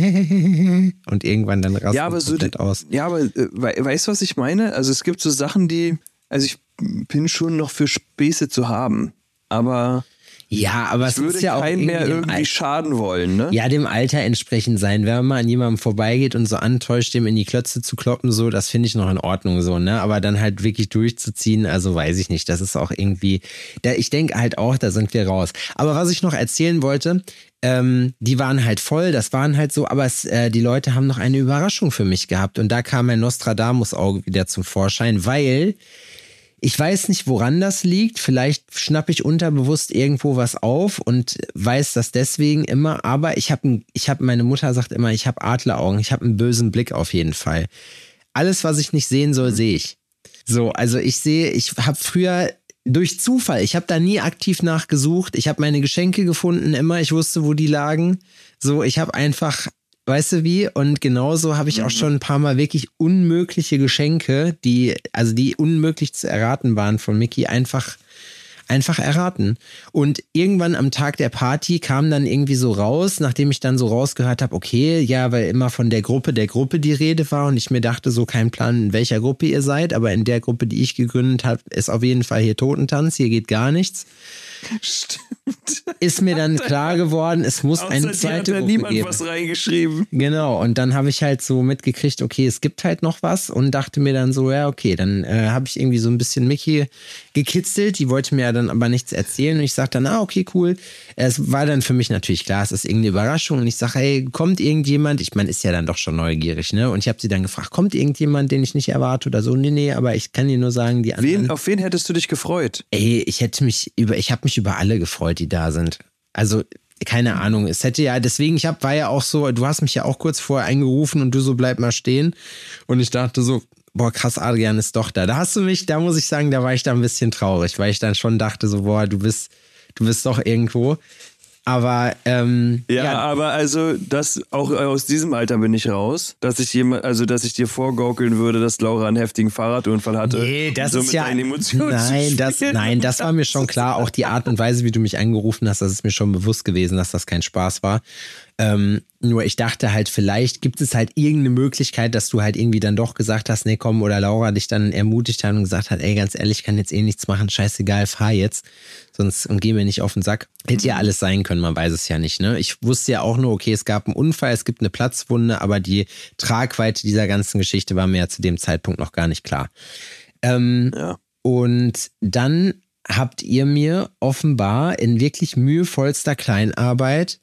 Speaker 2: und irgendwann dann rastet
Speaker 3: Ja, aber so,
Speaker 2: komplett aus.
Speaker 3: ja, aber äh, we weißt du, was ich meine? Also es gibt so Sachen, die, also ich bin schon noch für Späße zu haben, aber
Speaker 2: Ja, aber es
Speaker 3: würde
Speaker 2: muss ja auch
Speaker 3: keinen mehr irgendwie
Speaker 2: Al-
Speaker 3: schaden wollen, ne?
Speaker 2: ja, dem Alter entsprechend sein. Wenn man mal an jemandem vorbeigeht und so antäuscht, dem in die Klötze zu kloppen, so, das finde ich noch in Ordnung so, ne? Aber dann halt wirklich durchzuziehen, also weiß ich nicht. Das ist auch irgendwie, da, ich denke halt auch, da sind wir raus. Aber was ich noch erzählen wollte, ähm, die waren halt voll, das waren halt so, aber es, äh, die Leute haben noch eine Überraschung für mich gehabt. Und da kam mein Nostradamus-Auge wieder zum Vorschein, weil ich weiß nicht, woran das liegt. Vielleicht schnappe ich unterbewusst irgendwo was auf und weiß das deswegen immer. Aber ich habe, ich habe, meine Mutter sagt immer, ich habe Adleraugen. Ich habe einen bösen Blick auf jeden Fall. Alles, was ich nicht sehen soll, sehe ich. So, also ich sehe, ich habe früher durch Zufall, ich habe da nie aktiv nachgesucht. Ich habe meine Geschenke gefunden, immer. Ich wusste, wo die lagen. So, ich habe einfach Weißt du wie? Und genauso habe ich auch schon ein paar Mal wirklich unmögliche Geschenke, die, also die unmöglich zu erraten waren von Mickey, einfach, einfach erraten. Und irgendwann am Tag der Party kam dann irgendwie so raus, nachdem ich dann so rausgehört habe, okay, ja, weil immer von der Gruppe der Gruppe die Rede war und ich mir dachte, so kein Plan, in welcher Gruppe ihr seid, aber in der Gruppe, die ich gegründet habe, ist auf jeden Fall hier Totentanz, hier geht gar nichts.
Speaker 3: Stimmt.
Speaker 2: Ist mir dann klar geworden, es muss
Speaker 3: Außer
Speaker 2: eine zweite
Speaker 3: hat da
Speaker 2: Gruppe
Speaker 3: niemand
Speaker 2: geben.
Speaker 3: was reingeschrieben.
Speaker 2: Genau, und dann habe ich halt so mitgekriegt, okay, es gibt halt noch was und dachte mir dann so, ja, okay, dann äh, habe ich irgendwie so ein bisschen Mickey gekitzelt, die wollte mir ja dann aber nichts erzählen und ich sagte dann, ah, okay, cool. Es war dann für mich natürlich klar, es ist irgendeine Überraschung und ich sage, hey, kommt irgendjemand, ich meine, ist ja dann doch schon neugierig, ne? Und ich habe sie dann gefragt, kommt irgendjemand, den ich nicht erwarte oder so? Nee, nee, aber ich kann dir nur sagen, die anderen.
Speaker 3: Wen, auf wen hättest du dich gefreut?
Speaker 2: Ey, ich hätte mich über, ich habe mich über alle gefreut, die da sind. Also keine Ahnung. Es hätte ja, deswegen, ich hab, war ja auch so, du hast mich ja auch kurz vorher eingerufen und du so bleib mal stehen. Und ich dachte so, boah, krass, Adrian ist doch da. Da hast du mich, da muss ich sagen, da war ich da ein bisschen traurig, weil ich dann schon dachte so, boah, du bist, du bist doch irgendwo. Aber ähm,
Speaker 3: Ja, aber also das auch aus diesem Alter bin ich raus, dass ich jemand, also dass ich dir vorgaukeln würde, dass Laura einen heftigen Fahrradunfall hatte.
Speaker 2: Nee, das ist ja. Nein, das, nein, das war mir schon klar. Auch die Art und Weise, wie du mich angerufen hast, das ist mir schon bewusst gewesen, dass das kein Spaß war. Ähm, nur ich dachte halt, vielleicht gibt es halt irgendeine Möglichkeit, dass du halt irgendwie dann doch gesagt hast, nee, komm, oder Laura dich dann ermutigt hat und gesagt hat, ey, ganz ehrlich, ich kann jetzt eh nichts machen, scheißegal, fahr jetzt, sonst und geh mir nicht auf den Sack. Hätte ja alles sein können, man weiß es ja nicht, ne? Ich wusste ja auch nur, okay, es gab einen Unfall, es gibt eine Platzwunde, aber die Tragweite dieser ganzen Geschichte war mir ja zu dem Zeitpunkt noch gar nicht klar. Ähm,
Speaker 3: Ja.
Speaker 2: und dann habt ihr mir offenbar in wirklich mühevollster Kleinarbeit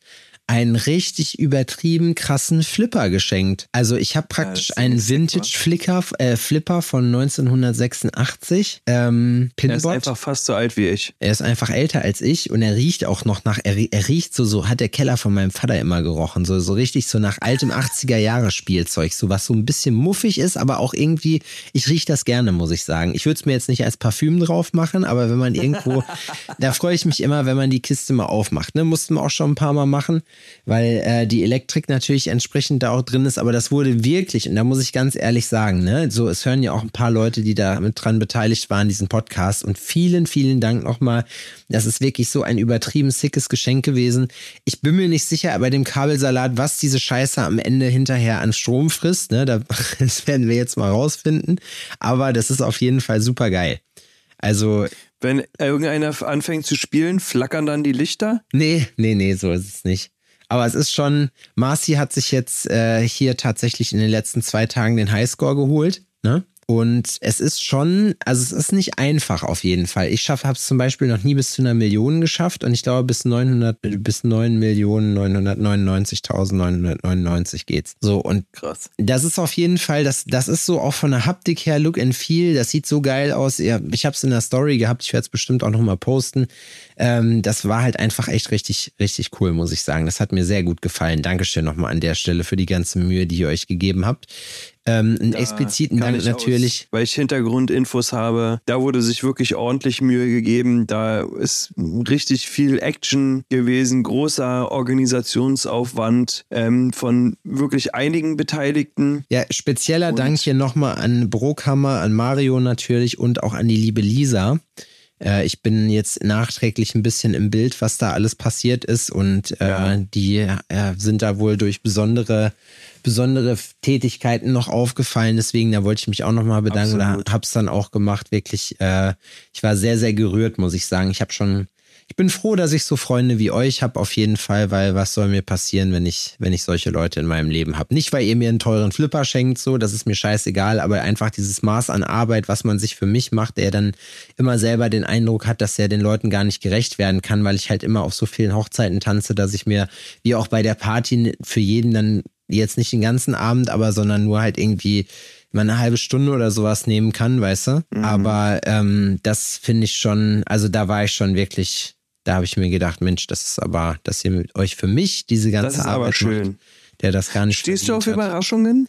Speaker 2: einen richtig übertrieben krassen Flipper geschenkt. Also ich habe praktisch
Speaker 3: ist
Speaker 2: einen Vintage Flicker, äh, Flipper von 1986. Ähm,
Speaker 3: Er ist
Speaker 2: Pinbot.
Speaker 3: einfach fast so alt wie ich.
Speaker 2: Er ist einfach älter als ich und er riecht auch noch nach, er, er riecht so, so hat der Keller von meinem Vater immer gerochen, so, so richtig so nach altem 80er Jahre Spielzeug, so was so ein bisschen muffig ist, aber auch irgendwie, ich riech das gerne, muss ich sagen. Ich würde es mir jetzt nicht als Parfüm drauf machen, aber wenn man irgendwo, da freue ich mich immer, wenn man die Kiste mal aufmacht, ne, mussten wir auch schon ein paar Mal machen, weil äh, die Elektrik natürlich entsprechend da auch drin ist, aber das wurde wirklich, und da muss ich ganz ehrlich sagen, ne, so, es hören ja auch ein paar Leute, die da mit dran beteiligt waren, diesen Podcast und vielen, vielen Dank nochmal. Das ist wirklich so ein übertrieben sickes Geschenk gewesen. Ich bin mir nicht sicher bei dem Kabelsalat, was diese Scheiße am Ende hinterher an Strom frisst, ne, da, das werden wir jetzt mal rausfinden, aber das ist auf jeden Fall super geil. Also,
Speaker 3: Wenn irgendeiner anfängt zu spielen, flackern dann die Lichter?
Speaker 2: Nee, nee, nee, so ist es nicht. Aber es ist schon, Marci hat sich jetzt äh, hier tatsächlich in den letzten zwei Tagen den Highscore geholt, ne? Und es ist schon, also es ist nicht einfach auf jeden Fall. Ich habe es zum Beispiel noch nie bis zu einer Million geschafft und ich glaube bis 900, bis 9 Millionen 999.999 geht's. So und
Speaker 3: Krass.
Speaker 2: das ist auf jeden Fall, das, das ist so auch von der Haptik her, Look and Feel, das sieht so geil aus. Ich habe es in der Story gehabt, ich werde es bestimmt auch nochmal posten. Ähm, das war halt einfach echt richtig, richtig cool, muss ich sagen. Das hat mir sehr gut gefallen. Dankeschön nochmal an der Stelle für die ganze Mühe, die ihr euch gegeben habt. Ähm, einen expliziten
Speaker 3: Kann
Speaker 2: Dank
Speaker 3: ich
Speaker 2: natürlich.
Speaker 3: Aus, weil ich Hintergrundinfos habe. Da wurde sich wirklich ordentlich Mühe gegeben. Da ist richtig viel Action gewesen, großer Organisationsaufwand ähm, von wirklich einigen Beteiligten.
Speaker 2: Ja, spezieller Dank hier nochmal an Brookhammer, an Mario natürlich und auch an die liebe Lisa. Äh, ich bin jetzt nachträglich ein bisschen im Bild, was da alles passiert ist und äh, die äh, sind da wohl durch besondere besondere Tätigkeiten noch aufgefallen. Deswegen, da wollte ich mich auch nochmal bedanken.
Speaker 3: Absolut.
Speaker 2: Da hab's dann auch gemacht. Wirklich, äh, ich war sehr, sehr gerührt, muss ich sagen. Ich habe schon, ich bin froh, dass ich so Freunde wie euch habe, auf jeden Fall, weil was soll mir passieren, wenn ich, wenn ich solche Leute in meinem Leben habe? Nicht, weil ihr mir einen teuren Flipper schenkt, so, das ist mir scheißegal, aber einfach dieses Maß an Arbeit, was man sich für mich macht, der dann immer selber den Eindruck hat, dass er den Leuten gar nicht gerecht werden kann, weil ich halt immer auf so vielen Hochzeiten tanze, dass ich mir, wie auch bei der Party, für jeden dann jetzt nicht den ganzen Abend, aber sondern nur halt irgendwie mal eine halbe Stunde oder sowas nehmen kann, weißt du? Aber ähm, das finde ich schon, also da war ich schon wirklich, da habe ich mir gedacht, Mensch, das ist aber, dass ihr mit euch für mich diese ganze
Speaker 3: Das ist aber
Speaker 2: Arbeit
Speaker 3: schön.
Speaker 2: macht, der das gar nicht
Speaker 3: Stehst du auf
Speaker 2: hat.
Speaker 3: Überraschungen?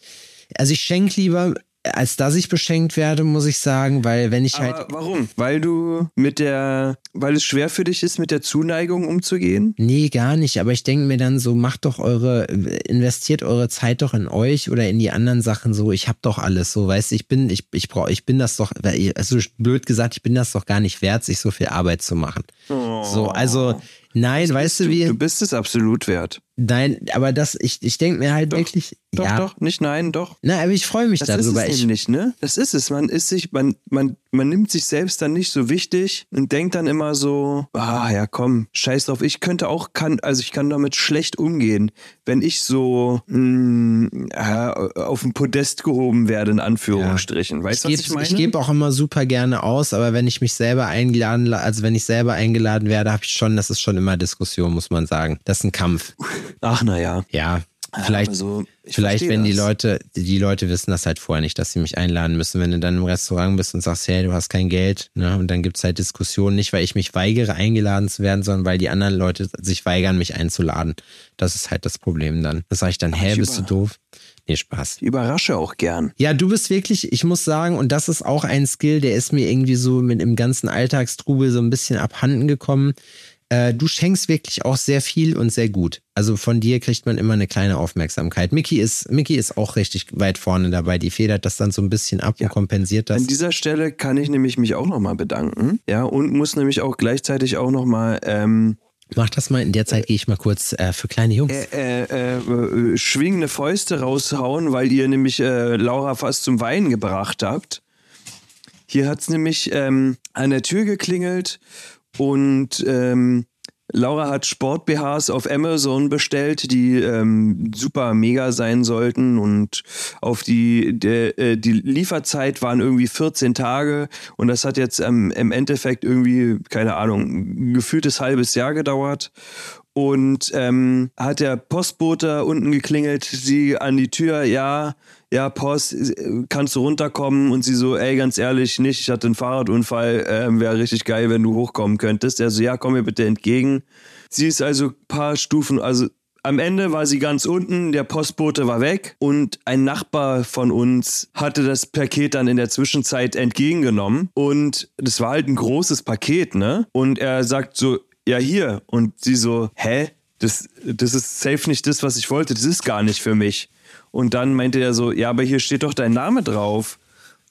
Speaker 2: Also ich schenke lieber als dass ich beschenkt werde, muss ich sagen, weil wenn ich
Speaker 3: Aber
Speaker 2: halt.
Speaker 3: warum? Weil du mit der, weil es schwer für dich ist, mit der Zuneigung umzugehen?
Speaker 2: Nee, gar nicht. Aber ich denke mir dann so, macht doch eure, investiert eure Zeit doch in euch oder in die anderen Sachen so. Ich hab doch alles so, weißt du, ich bin, ich, ich brauche, ich bin das doch, also blöd gesagt, ich bin das doch gar nicht wert, sich so viel Arbeit zu machen. So, also, nein, weißt du, wie.
Speaker 3: Du bist es absolut wert.
Speaker 2: Nein, aber das, ich, ich denke mir halt
Speaker 3: Doch,
Speaker 2: wirklich.
Speaker 3: Doch,
Speaker 2: ja,
Speaker 3: doch, nicht nein, doch.
Speaker 2: Na, aber ich freue mich
Speaker 3: Das
Speaker 2: darüber.
Speaker 3: ist es
Speaker 2: Ich,
Speaker 3: nämlich, ne? Das ist es. Man ist sich, man, man, man nimmt sich selbst dann nicht so wichtig und denkt dann immer so, ah ja, komm, scheiß drauf. Ich könnte auch, kann, also ich kann damit schlecht umgehen, wenn ich so mh, ja, auf ein Podest gehoben werde, in Anführungsstrichen. Weißt du, was ich meine?
Speaker 2: ich gebe auch immer super gerne aus, aber wenn ich mich selber eingeladen, la- also wenn ich selber eingeladen werde, habe ich schon, das ist schon immer Diskussion, muss man sagen. Das ist ein Kampf.
Speaker 3: Ach, naja.
Speaker 2: Ja, vielleicht,
Speaker 3: also, ich
Speaker 2: vielleicht wenn die
Speaker 3: das.
Speaker 2: Leute, die Leute wissen das halt vorher nicht, dass sie mich einladen müssen. Wenn du dann im Restaurant bist und sagst, hey, du hast kein Geld, ne, und dann gibt's halt Diskussionen, nicht weil ich mich weigere, eingeladen zu werden, sondern weil die anderen Leute sich weigern, mich einzuladen. Das ist halt das Problem dann. Da sage ich dann, hä,
Speaker 3: ich
Speaker 2: bist du doof? Nee, Spaß.
Speaker 3: Ich überrasche auch gern.
Speaker 2: Ja, du bist wirklich, ich muss sagen, und das ist auch ein Skill, der ist mir irgendwie so mit im ganzen Alltagstrubel so ein bisschen abhanden gekommen. Äh, du schenkst wirklich auch sehr viel und sehr gut. Also von dir kriegt man immer eine kleine Aufmerksamkeit. Mickey ist, Mickey ist auch richtig weit vorne dabei. Die federt das dann so ein bisschen ab und kompensiert das.
Speaker 3: An dieser Stelle kann ich nämlich mich auch nochmal bedanken. Ja, und muss nämlich auch gleichzeitig auch nochmal ähm,
Speaker 2: Mach das mal, in der Zeit gehe ich mal kurz äh, für kleine Jungs.
Speaker 3: äh, äh, äh, schwingende Fäuste raushauen, weil ihr nämlich äh, Laura fast zum Weinen gebracht habt. Hier hat es nämlich ähm, an der Tür geklingelt und ähm, Laura hat Sport-BHs auf Amazon bestellt, die ähm, super mega sein sollten und auf die, der, äh, die Lieferzeit waren irgendwie 14 Tage und das hat jetzt ähm, im Endeffekt irgendwie, keine Ahnung, ein gefühltes halbes Jahr gedauert. Und ähm, hat der Postbote unten geklingelt, sie an die Tür, ja, ja, Post, äh, kannst du runterkommen? Und sie so, ey, ganz ehrlich, nicht, ich hatte einen Fahrradunfall, ähm, wäre richtig geil, wenn du hochkommen könntest. Er so, ja, komm mir bitte entgegen. Sie ist also ein paar Stufen, also am Ende war sie ganz unten, der Postbote war weg und ein Nachbar von uns hatte das Paket dann in der Zwischenzeit entgegengenommen und das war halt ein großes Paket, ne? Und er sagt so, ja hier und sie so, hä? Das, das ist safe nicht das, was ich wollte, das ist gar nicht für mich. Und dann meinte er so, ja, aber hier steht doch dein Name drauf.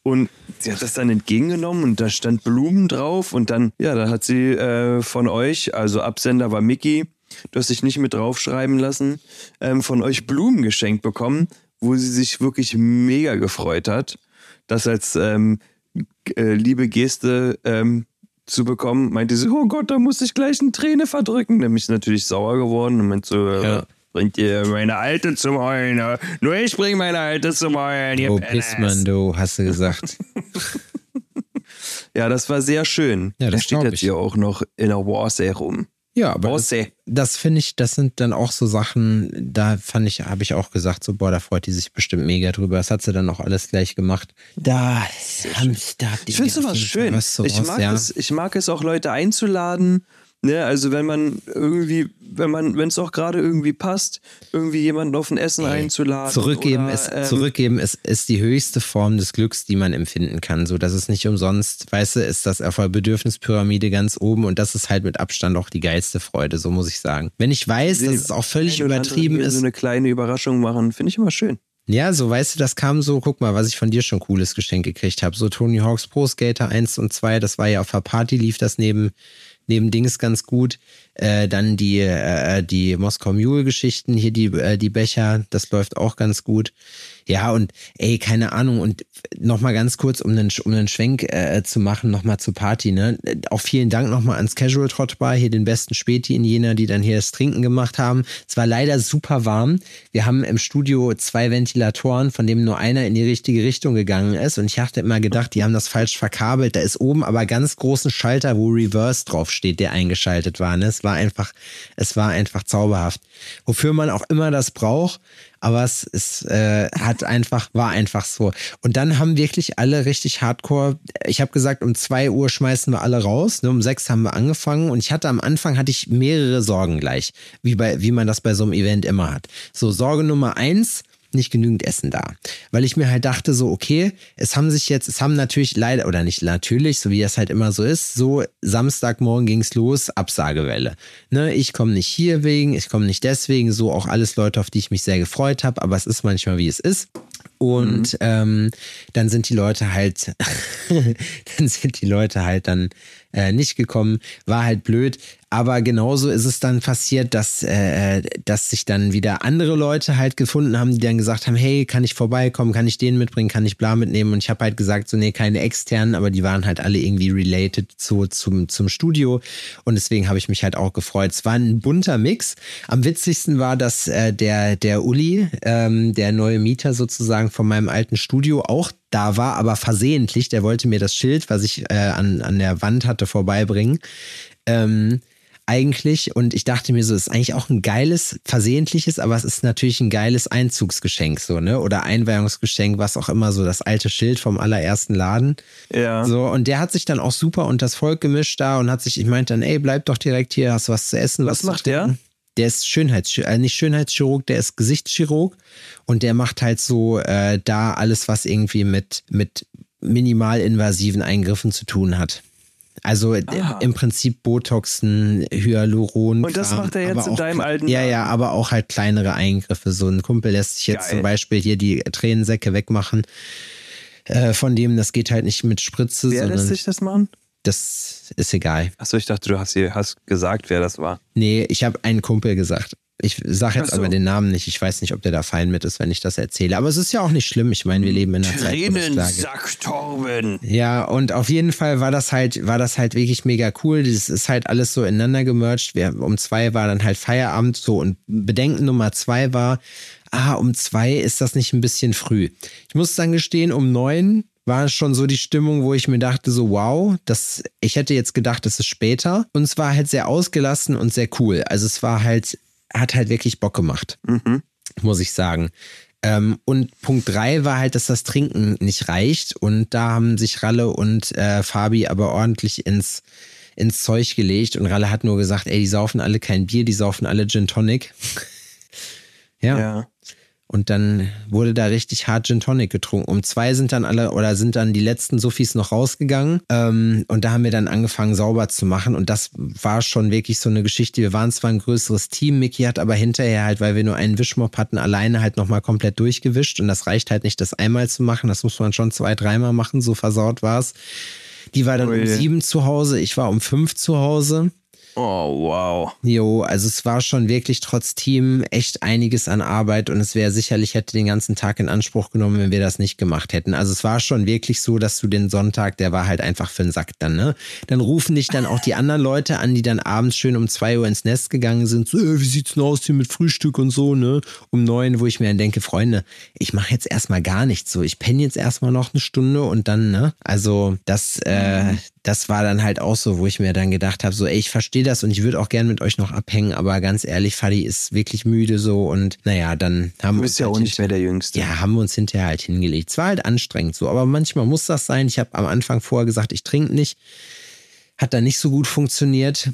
Speaker 3: Und sie hat das dann entgegengenommen und da stand Blumen drauf und dann, ja, da hat sie äh, von euch, also Absender war Mickey, du hast dich nicht mit draufschreiben lassen, ähm, von euch Blumen geschenkt bekommen, wo sie sich wirklich mega gefreut hat, das als ähm, äh, liebe Geste ähm, zu bekommen, meinte sie, oh Gott, da muss ich gleich eine Träne verdrücken. Nämlich natürlich sauer geworden und meinte so, äh,
Speaker 2: Ja.
Speaker 3: Bringt ihr meine Alte zum Heulen. ne? Nur ich bring meine Alte zum Heulen. ihr
Speaker 2: Wo
Speaker 3: Penners."
Speaker 2: bist man, du, hast du gesagt.
Speaker 3: Ja, das war sehr schön.
Speaker 2: Ja, das
Speaker 3: da steht jetzt
Speaker 2: ich.
Speaker 3: hier auch noch in der Warsee rum.
Speaker 2: Ja, aber das,
Speaker 3: Warsee.
Speaker 2: das finde ich, das sind dann auch so Sachen, da fand ich, habe ich auch gesagt, so, boah, da freut die sich bestimmt mega drüber. Das hat sie dann auch alles gleich gemacht. Da haben da ihr
Speaker 3: Ich finde sowas schön.
Speaker 2: was
Speaker 3: ich, mag
Speaker 2: ja.
Speaker 3: es, ich mag es auch, Leute einzuladen. Ne, also wenn man irgendwie, wenn man, wenn es auch gerade irgendwie passt, irgendwie jemanden auf ein Essen einzuladen.
Speaker 2: Zurückgeben,
Speaker 3: oder,
Speaker 2: ist,
Speaker 3: ähm,
Speaker 2: zurückgeben ist, ist die höchste Form des Glücks, die man empfinden kann. So, das ist nicht umsonst, weißt du, ist das auf der Bedürfnispyramide ganz oben und das ist halt mit Abstand auch die geilste Freude, so muss ich sagen. Wenn ich weiß, dass es auch völlig übertrieben ist.
Speaker 3: So eine kleine Überraschung machen, finde ich immer schön.
Speaker 2: Ja, so weißt du, das kam so, guck mal, was ich von dir schon cooles Geschenk gekriegt habe. So Tony Hawk's Pro Skater 1 und 2, das war ja auf der Party, lief das neben, neben Dings ganz gut. Äh, dann die, äh, die Moskau Mule Geschichten, hier die, äh, die Becher, das läuft auch ganz gut. Ja, und ey, keine Ahnung, und nochmal ganz kurz, um einen, um Schwenk äh, zu machen, nochmal zur Party, ne? Auch vielen Dank nochmal ans Casual Trot Bar, hier den besten Späti in Jena, die dann hier das Trinken gemacht haben. Es war leider super warm. Wir haben im Studio zwei Ventilatoren, von dem nur einer in die richtige Richtung gegangen ist. Und ich hatte immer gedacht, die haben das falsch verkabelt. Da ist oben aber ganz großen Schalter, wo Reverse draufsteht, der eingeschaltet war. Ne? Es war einfach, es war einfach zauberhaft. Wofür man auch immer das braucht. Aber es ist, äh, hat einfach, war einfach so. Und dann haben wirklich alle richtig hardcore, ich habe gesagt, um zwei Uhr schmeißen wir alle raus, ne, um sechs haben wir angefangen und ich hatte am Anfang hatte ich mehrere Sorgen gleich, wie bei, wie man das bei so einem Event immer hat. So, Sorge Nummer eins, nicht genügend Essen da. Weil ich mir halt dachte, so, okay, es haben sich jetzt, es haben natürlich leider, oder nicht natürlich, so wie es halt immer so ist, so Samstagmorgen ging's los, Absagewelle. Ne, ich komme nicht hier wegen, ich komme nicht deswegen, so auch alles Leute, auf die ich mich sehr gefreut habe, aber es ist manchmal wie es ist. Und mhm. ähm, dann sind die Leute halt, dann sind die Leute halt dann äh, nicht gekommen. War halt blöd. Aber genauso ist es dann passiert, dass, äh, dass sich dann wieder andere Leute halt gefunden haben, die dann gesagt haben, hey, kann ich vorbeikommen, kann ich den mitbringen, kann ich bla mitnehmen? Und ich habe halt gesagt, so, nee, keine externen, aber die waren halt alle irgendwie related zu, zum, zum Studio. Und deswegen habe ich mich halt auch gefreut. Es war ein bunter Mix. Am witzigsten war, dass äh, der, der Uli, ähm, der neue Mieter sozusagen von meinem alten Studio, auch da war, aber versehentlich. Der wollte mir das Schild, was ich äh, an, an der Wand hatte, vorbeibringen. Ähm, eigentlich. Und ich dachte mir so, es ist eigentlich auch ein geiles, versehentliches, aber es ist natürlich ein geiles Einzugsgeschenk, so, ne? Oder Einweihungsgeschenk, was auch immer, so das alte Schild vom allerersten Laden.
Speaker 3: Ja.
Speaker 2: So, und der hat sich dann auch super unter das Volk gemischt da und hat sich, ich meinte dann, ey, bleib doch direkt hier, hast was zu essen.
Speaker 3: Was, was macht der?
Speaker 2: Der ist Schönheitschirurg, äh, nicht Schönheitschirurg, der ist Gesichtschirurg und der macht halt so äh, da alles, was irgendwie mit, mit minimalinvasiven Eingriffen zu tun hat. Also Aha. im Prinzip Botoxen, Hyaluron.
Speaker 3: Und das macht er jetzt in deinem alten.
Speaker 2: Ja, ja, aber auch halt kleinere Eingriffe. So ein Kumpel lässt sich jetzt Geil. zum Beispiel hier die Tränensäcke wegmachen. Äh, von dem, das geht halt nicht mit Spritze.
Speaker 3: Wer lässt sich das machen?
Speaker 2: Das ist egal.
Speaker 3: Achso, ich dachte, du hast, hier, hast gesagt, wer das war.
Speaker 2: Nee, ich habe einen Kumpel gesagt. Ich sage jetzt so. aber den Namen nicht. Ich weiß nicht, ob der da fein mit ist, wenn ich das erzähle. Aber es ist ja auch nicht schlimm. Ich meine, wir leben in einer
Speaker 3: Tränensack Torben.
Speaker 2: Ja, und auf jeden Fall war das halt, war das halt wirklich mega cool. Das ist halt alles so ineinander gemerged. Wir, um zwei war dann halt Feierabend so und Bedenken Nummer zwei war, ah, um zwei ist das nicht ein bisschen früh. Ich muss dann gestehen, um neun war schon so die Stimmung, wo ich mir dachte, so wow, das, ich hätte jetzt gedacht, es ist später. Und es war halt sehr ausgelassen und sehr cool. Also es war halt hat halt wirklich Bock gemacht, mhm. muss ich sagen. Ähm, und Punkt drei war halt, dass das Trinken nicht reicht. Und da haben sich Ralle und äh, Fabi aber ordentlich ins, ins Zeug gelegt. Und Ralle hat nur gesagt, ey, die saufen alle kein Bier, die saufen alle Gin Tonic. ja. ja. Und dann wurde da richtig hart Gin Tonic getrunken. Um zwei sind dann alle oder sind dann die letzten Sophies noch rausgegangen. Ähm, und da haben wir dann angefangen, sauber zu machen. Und das war schon wirklich so eine Geschichte. Wir waren zwar ein größeres Team, Mickey hat aber hinterher halt, weil wir nur einen Wischmopp hatten, alleine halt nochmal komplett durchgewischt. Und das reicht halt nicht, das einmal zu machen. Das muss man schon zwei, dreimal machen. So versaut war es. Die war dann oh um sieben zu Hause, ich war um fünf zu Hause.
Speaker 3: Oh, wow.
Speaker 2: Jo, also es war schon wirklich trotz Team echt einiges an Arbeit und es wäre sicherlich, hätte den ganzen Tag in Anspruch genommen, wenn wir das nicht gemacht hätten. Also es war schon wirklich so, dass du den Sonntag, der war halt einfach für den Sack dann, ne? Dann rufen dich dann auch die anderen Leute an, die dann abends schön um zwei Uhr ins Nest gegangen sind, so, äh, wie sieht's denn aus hier mit Frühstück und so, ne? Um neun, wo ich mir dann denke, Freunde, ich mache jetzt erstmal gar nichts so. Ich penne jetzt erstmal noch eine Stunde und dann, ne? Also das, äh, das war dann halt auch so, wo ich mir dann gedacht habe, so, ey, ich verstehe das und ich würde auch gern mit euch noch abhängen, aber ganz ehrlich, Fadi ist wirklich müde so und naja, dann haben wir.
Speaker 3: Du bist ja halt auch nicht mehr der Jüngste.
Speaker 2: Ja, haben wir uns hinterher halt hingelegt. Es war halt anstrengend so, aber manchmal muss das sein. Ich habe am Anfang vorher gesagt, ich trinke nicht. Hat da nicht so gut funktioniert.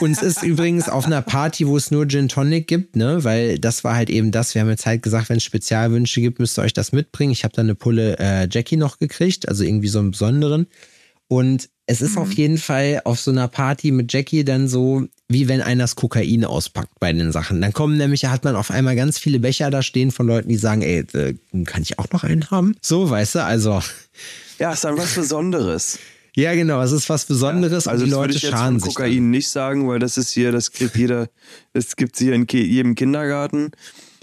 Speaker 2: Und es ist übrigens auf einer Party, wo es nur Gin Tonic gibt, ne? Weil das war halt eben das. Wir haben jetzt halt gesagt, wenn es Spezialwünsche gibt, müsst ihr euch das mitbringen. Ich habe da eine Pulle äh, Jackie noch gekriegt, also irgendwie so einen besonderen. Und es ist mhm. auf jeden Fall auf so einer Party mit Jackie dann so, wie wenn einer das Kokain auspackt bei den Sachen. Dann kommen nämlich, hat man auf einmal ganz viele Becher da stehen von Leuten, die sagen, ey, äh, kann ich auch noch einen haben? So, weißt du, also.
Speaker 3: Ja, ist dann was Besonderes.
Speaker 2: Ja, genau, es ist was Besonderes ja, also und die Leute scharen sich.
Speaker 3: Kokain dann. nicht sagen, weil das ist hier, das gibt jeder, das gibt es hier in jedem Kindergarten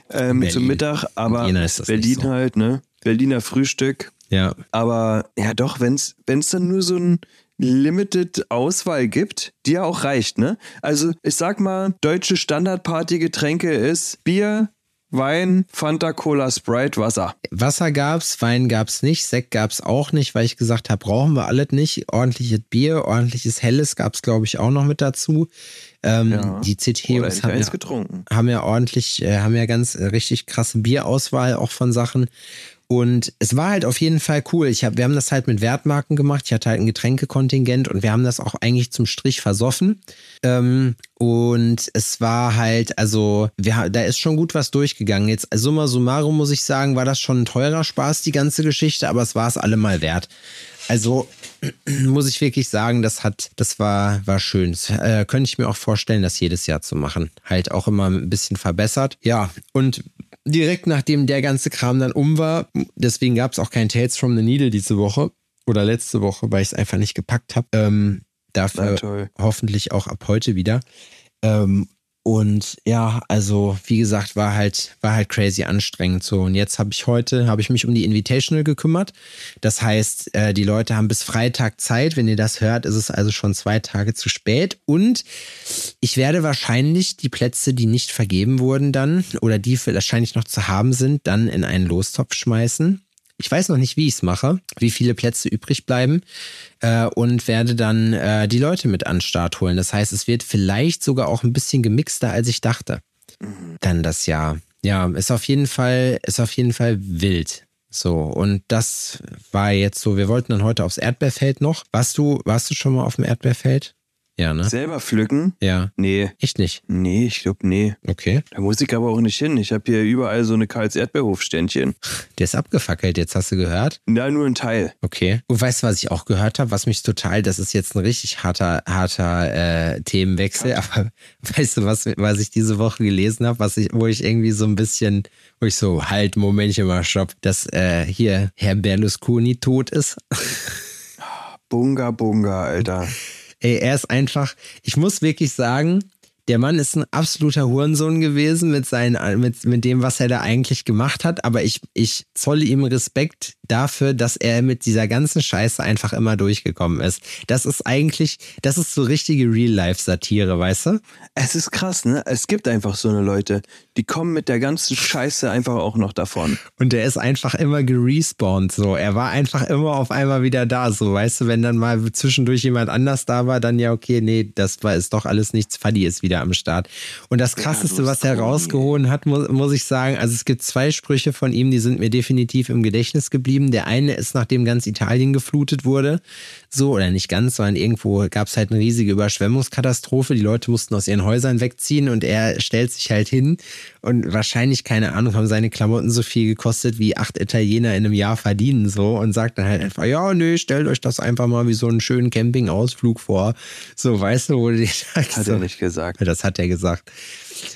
Speaker 3: ähm, zum Mittag, aber Berlin so. halt, ne? Berliner Frühstück.
Speaker 2: Ja.
Speaker 3: Aber ja, doch, wenn es dann nur so ein Limited Auswahl gibt, die ja auch reicht, ne? Also, ich sag mal, deutsche Standardpartygetränke ist Bier, Wein, Fanta, Cola, Sprite, Wasser.
Speaker 2: Wasser gab's, Wein gab's nicht, Sekt gab's auch nicht, weil ich gesagt habe, brauchen wir alles nicht. Ordentliches Bier, ordentliches Helles gab's, glaube ich, auch noch mit dazu. Ähm, ja. Die CTOs haben ja, haben ja ordentlich, äh, haben ja ganz äh, richtig krasse Bierauswahl auch von Sachen. Und es war halt auf jeden Fall cool. Ich hab, wir haben das halt mit Wertmarken gemacht. Ich hatte halt ein Getränkekontingent und wir haben das auch eigentlich zum Strich versoffen. Ähm, und es war halt, also, wir, da ist schon gut was durchgegangen. Jetzt, summa summarum muss ich sagen, war das schon ein teurer Spaß, die ganze Geschichte, aber es war es allemal wert. Also muss ich wirklich sagen, das hat, das war, war schön. Das, äh, könnte ich mir auch vorstellen, das jedes Jahr zu machen. Halt auch immer ein bisschen verbessert. Ja, und direkt nachdem der ganze Kram dann um war, deswegen gab es auch kein Tales from the Needle diese Woche oder letzte Woche, weil ich es einfach nicht gepackt habe. Ähm, dafür hoffentlich auch ab heute wieder. Ähm, und ja, also wie gesagt, war halt, war halt crazy anstrengend so. Und jetzt habe ich heute, habe ich mich um die Invitational gekümmert. Das heißt, äh, die Leute haben bis Freitag Zeit. Wenn ihr das hört, ist es also schon zwei Tage zu spät. Und ich werde wahrscheinlich die Plätze, die nicht vergeben wurden dann oder die wahrscheinlich noch zu haben sind, dann in einen Lostopf schmeißen. Ich weiß noch nicht, wie ich es mache, wie viele Plätze übrig bleiben äh, und werde dann äh, die Leute mit an den Start holen. Das heißt, es wird vielleicht sogar auch ein bisschen gemixter, als ich dachte. Mhm. Dann das Jahr. Ja, ist auf jeden Fall, ist auf jeden Fall wild. So, und das war jetzt so, wir wollten dann heute aufs Erdbeerfeld noch. Warst du, warst du schon mal auf dem Erdbeerfeld? Ja, ne?
Speaker 3: Selber pflücken?
Speaker 2: Ja.
Speaker 3: Nee.
Speaker 2: Echt nicht?
Speaker 3: Nee, ich glaube, nee.
Speaker 2: Okay.
Speaker 3: Da muss ich aber auch nicht hin. Ich habe hier überall so eine Karls Erdbeerhofständchen.
Speaker 2: Der ist abgefackelt, jetzt hast du gehört?
Speaker 3: Na, nur ein Teil.
Speaker 2: Okay. Und weißt du, was ich auch gehört habe, was mich total, das ist jetzt ein richtig harter, harter äh, Themenwechsel, aber weißt du, was, was ich diese Woche gelesen habe, was ich, wo ich irgendwie so ein bisschen, wo ich so, halt, Momentchen mal, stopp, dass äh, hier Herr Berlusconi tot ist.
Speaker 3: Bunga, bunga, Alter.
Speaker 2: Ey, er ist einfach, ich muss wirklich sagen, der Mann ist ein absoluter Hurensohn gewesen mit, seinen, mit, mit dem, was er da eigentlich gemacht hat. Aber ich, ich zolle ihm Respekt dafür, dass er mit dieser ganzen Scheiße einfach immer durchgekommen ist. Das ist eigentlich, das ist so richtige Real-Life-Satire, weißt du?
Speaker 3: Es ist krass, ne? Es gibt einfach so eine Leute, die kommen mit der ganzen Scheiße einfach auch noch davon.
Speaker 2: Und der ist einfach immer gerespawnt, so. Er war einfach immer auf einmal wieder da, so. Weißt du, wenn dann mal zwischendurch jemand anders da war, dann ja, okay, nee, das war, ist doch alles nichts. Fadi ist wieder am Start. Und das krasseste, ja, was er rausgeholt hat, muss, muss ich sagen, also es gibt zwei Sprüche von ihm, die sind mir definitiv im Gedächtnis geblieben. Der eine ist, nachdem ganz Italien geflutet wurde, so, oder nicht ganz, sondern irgendwo gab es halt eine riesige Überschwemmungskatastrophe. Die Leute mussten aus ihren Häusern wegziehen und er stellt sich halt hin und wahrscheinlich, keine Ahnung, haben seine Klamotten so viel gekostet, wie acht Italiener in einem Jahr verdienen, so, und sagt dann halt einfach, ja, nee, stellt euch das einfach mal wie so einen schönen Campingausflug vor. So, weißt du, wo
Speaker 3: sagst, Hat er nicht gesagt.
Speaker 2: Das hat er gesagt.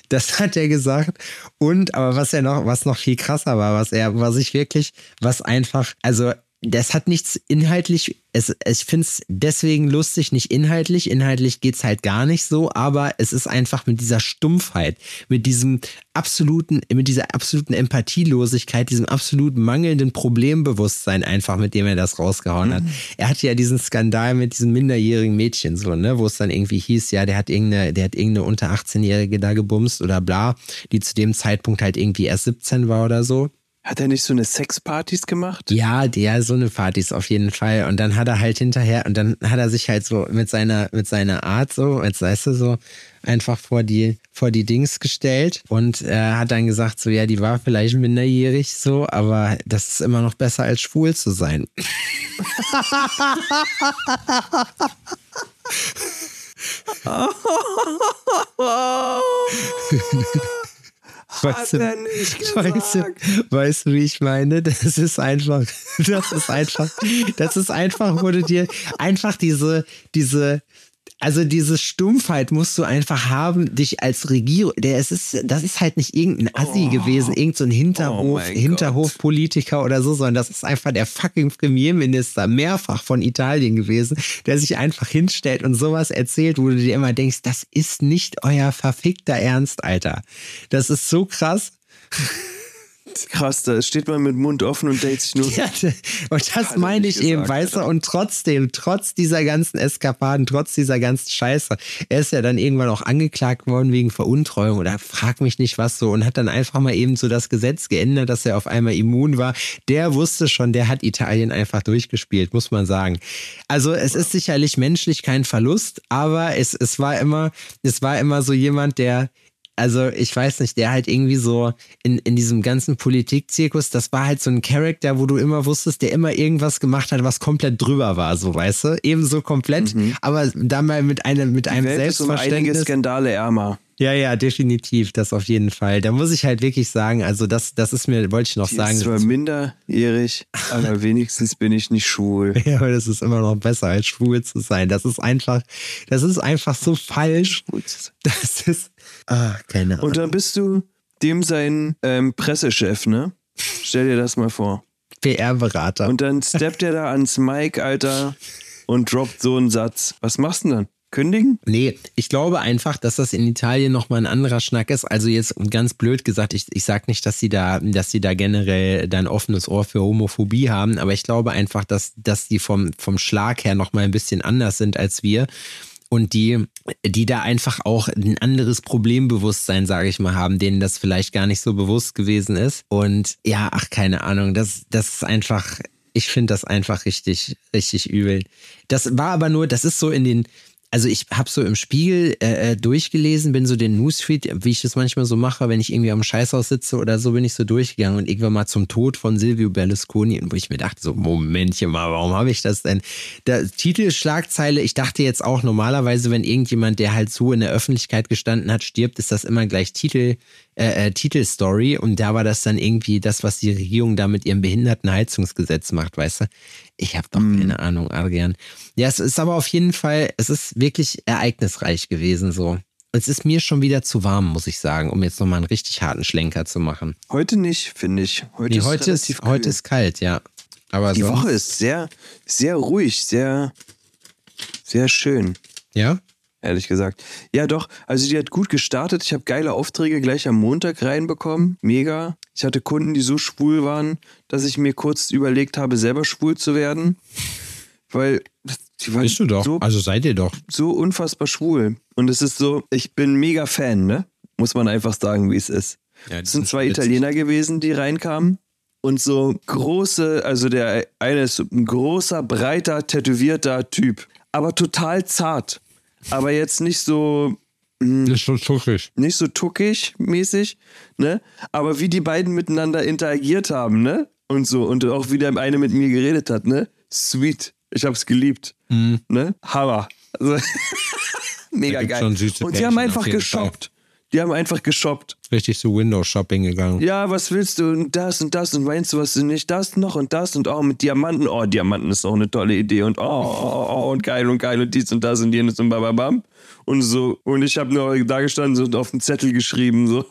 Speaker 2: Das hat er gesagt. Und, aber was er noch, was noch viel krasser war, was er, was ich wirklich, was einfach, also das hat nichts inhaltlich, es, ich finde es deswegen lustig, nicht inhaltlich. Inhaltlich geht es halt gar nicht so, aber es ist einfach mit dieser Stumpfheit, mit diesem absoluten, mit dieser absoluten Empathielosigkeit, diesem absolut mangelnden Problembewusstsein einfach, mit dem er das rausgehauen hat. Mhm. Er hatte ja diesen Skandal mit diesem minderjährigen Mädchen, so, ne, wo es dann irgendwie hieß, ja, der hat irgendeine, der hat irgendeine unter 18-Jährige da gebumst oder bla, die zu dem Zeitpunkt halt irgendwie erst 17 war oder so.
Speaker 3: Hat er nicht so eine Sexpartys gemacht?
Speaker 2: Ja, der so eine Partys auf jeden Fall. Und dann hat er halt hinterher, und dann hat er sich halt so mit seiner, mit seiner Art so, als weißt du so, einfach vor die, vor die Dings gestellt und er äh, hat dann gesagt, so ja, die war vielleicht minderjährig so, aber das ist immer noch besser als schwul zu sein. Weißt du, weißt, du, weißt du, wie ich meine? Das ist einfach, das ist einfach, das ist einfach, wurde dir einfach diese, diese, also diese Stumpfheit musst du einfach haben, dich als Regierung, der es ist, das ist halt nicht irgendein Assi oh. gewesen, irgendein so Hinterhof, oh Hinterhofpolitiker oder so, sondern das ist einfach der fucking Premierminister, mehrfach von Italien gewesen, der sich einfach hinstellt und sowas erzählt, wo du dir immer denkst, das ist nicht euer verfickter Ernst, Alter. Das ist so krass
Speaker 3: krass, da steht man mit Mund offen und denkt sich nur. Ja,
Speaker 2: und das meine ich gesagt, eben, weißt du, und trotzdem, trotz dieser ganzen Eskapaden, trotz dieser ganzen Scheiße, er ist ja dann irgendwann auch angeklagt worden wegen Veruntreuung oder frag mich nicht was so und hat dann einfach mal eben so das Gesetz geändert, dass er auf einmal immun war. Der wusste schon, der hat Italien einfach durchgespielt, muss man sagen. Also es ist sicherlich menschlich kein Verlust, aber es, es war immer, es war immer so jemand, der also ich weiß nicht, der halt irgendwie so in, in diesem ganzen Politikzirkus, das war halt so ein Charakter, wo du immer wusstest, der immer irgendwas gemacht hat, was komplett drüber war, so weißt du, ebenso komplett, mhm. aber dann mal mit einem mit einem
Speaker 3: Welt
Speaker 2: Selbstverständnis.
Speaker 3: Ist um einige Skandale ärmer.
Speaker 2: Ja, ja, definitiv, das auf jeden Fall. Da muss ich halt wirklich sagen, also das, das ist mir, wollte ich noch
Speaker 3: Die
Speaker 2: sagen.
Speaker 3: Ist zwar minderjährig, aber wenigstens bin ich nicht schwul.
Speaker 2: Ja, aber das ist immer noch besser, als schwul zu sein. Das ist einfach, das ist einfach so falsch. Das ist, ah, keine Ahnung.
Speaker 3: Und dann bist du dem sein ähm, Pressechef, ne? Stell dir das mal vor.
Speaker 2: PR-Berater.
Speaker 3: Und dann steppt er da ans Mic, Alter, und droppt so einen Satz. Was machst du denn dann? Kündigen?
Speaker 2: Nee, ich glaube einfach, dass das in Italien nochmal ein anderer Schnack ist. Also jetzt ganz blöd gesagt, ich, ich sag nicht, dass sie da, dass sie da generell ein offenes Ohr für Homophobie haben, aber ich glaube einfach, dass, dass die vom, vom Schlag her nochmal ein bisschen anders sind als wir und die, die da einfach auch ein anderes Problembewusstsein, sage ich mal, haben, denen das vielleicht gar nicht so bewusst gewesen ist. Und ja, ach, keine Ahnung, das, das ist einfach, ich finde das einfach richtig, richtig übel. Das war aber nur, das ist so in den, also ich habe so im Spiegel äh, äh, durchgelesen, bin so den Newsfeed, wie ich das manchmal so mache, wenn ich irgendwie am Scheißhaus sitze oder so, bin ich so durchgegangen und irgendwann mal zum Tod von Silvio Berlusconi, wo ich mir dachte, so Momentchen mal, warum habe ich das denn? Der Titel Schlagzeile, ich dachte jetzt auch normalerweise, wenn irgendjemand, der halt so in der Öffentlichkeit gestanden hat, stirbt, ist das immer gleich Titel äh, äh, Titelstory und da war das dann irgendwie das, was die Regierung da mit ihrem Behindertenheizungsgesetz macht, weißt du? Ich habe doch mm. keine Ahnung, Adrian. Ja, es ist aber auf jeden Fall, es ist wirklich ereignisreich gewesen so. Es ist mir schon wieder zu warm, muss ich sagen, um jetzt nochmal einen richtig harten Schlenker zu machen.
Speaker 3: Heute nicht, finde ich.
Speaker 2: Heute, nee, ist, heute, ist, heute ist kalt, ja. Aber
Speaker 3: die Woche ist sehr, sehr ruhig, sehr, sehr schön.
Speaker 2: Ja?
Speaker 3: ehrlich gesagt. Ja, doch. Also die hat gut gestartet. Ich habe geile Aufträge gleich am Montag reinbekommen. Mega. Ich hatte Kunden, die so schwul waren, dass ich mir kurz überlegt habe, selber schwul zu werden. Weil
Speaker 2: die waren Bist du doch. So, also seid ihr doch.
Speaker 3: So unfassbar schwul. Und es ist so, ich bin mega Fan, ne? Muss man einfach sagen, wie es ist. Ja, es sind zwei Italiener gewesen, die reinkamen. Und so große, also der eine ist ein großer, breiter, tätowierter Typ. Aber total zart aber jetzt nicht so.
Speaker 2: Mh, nicht so tuckig.
Speaker 3: Nicht so tuckig mäßig, ne? Aber wie die beiden miteinander interagiert haben, ne? Und so. Und auch wie der eine mit mir geredet hat, ne? Sweet. Ich hab's geliebt. Mhm. Ne? Hammer. Also, mega geil. Und die haben einfach geshoppt. Die haben einfach geshoppt.
Speaker 2: Richtig zu Windows-Shopping gegangen.
Speaker 3: Ja, was willst du? Und das und das und meinst du, was du nicht? Das noch und das und auch oh, mit Diamanten. Oh, Diamanten ist auch eine tolle Idee und oh, oh, oh, und geil und geil und dies und das und jenes und bababam und so. Und ich habe nur da gestanden und auf den Zettel geschrieben, so.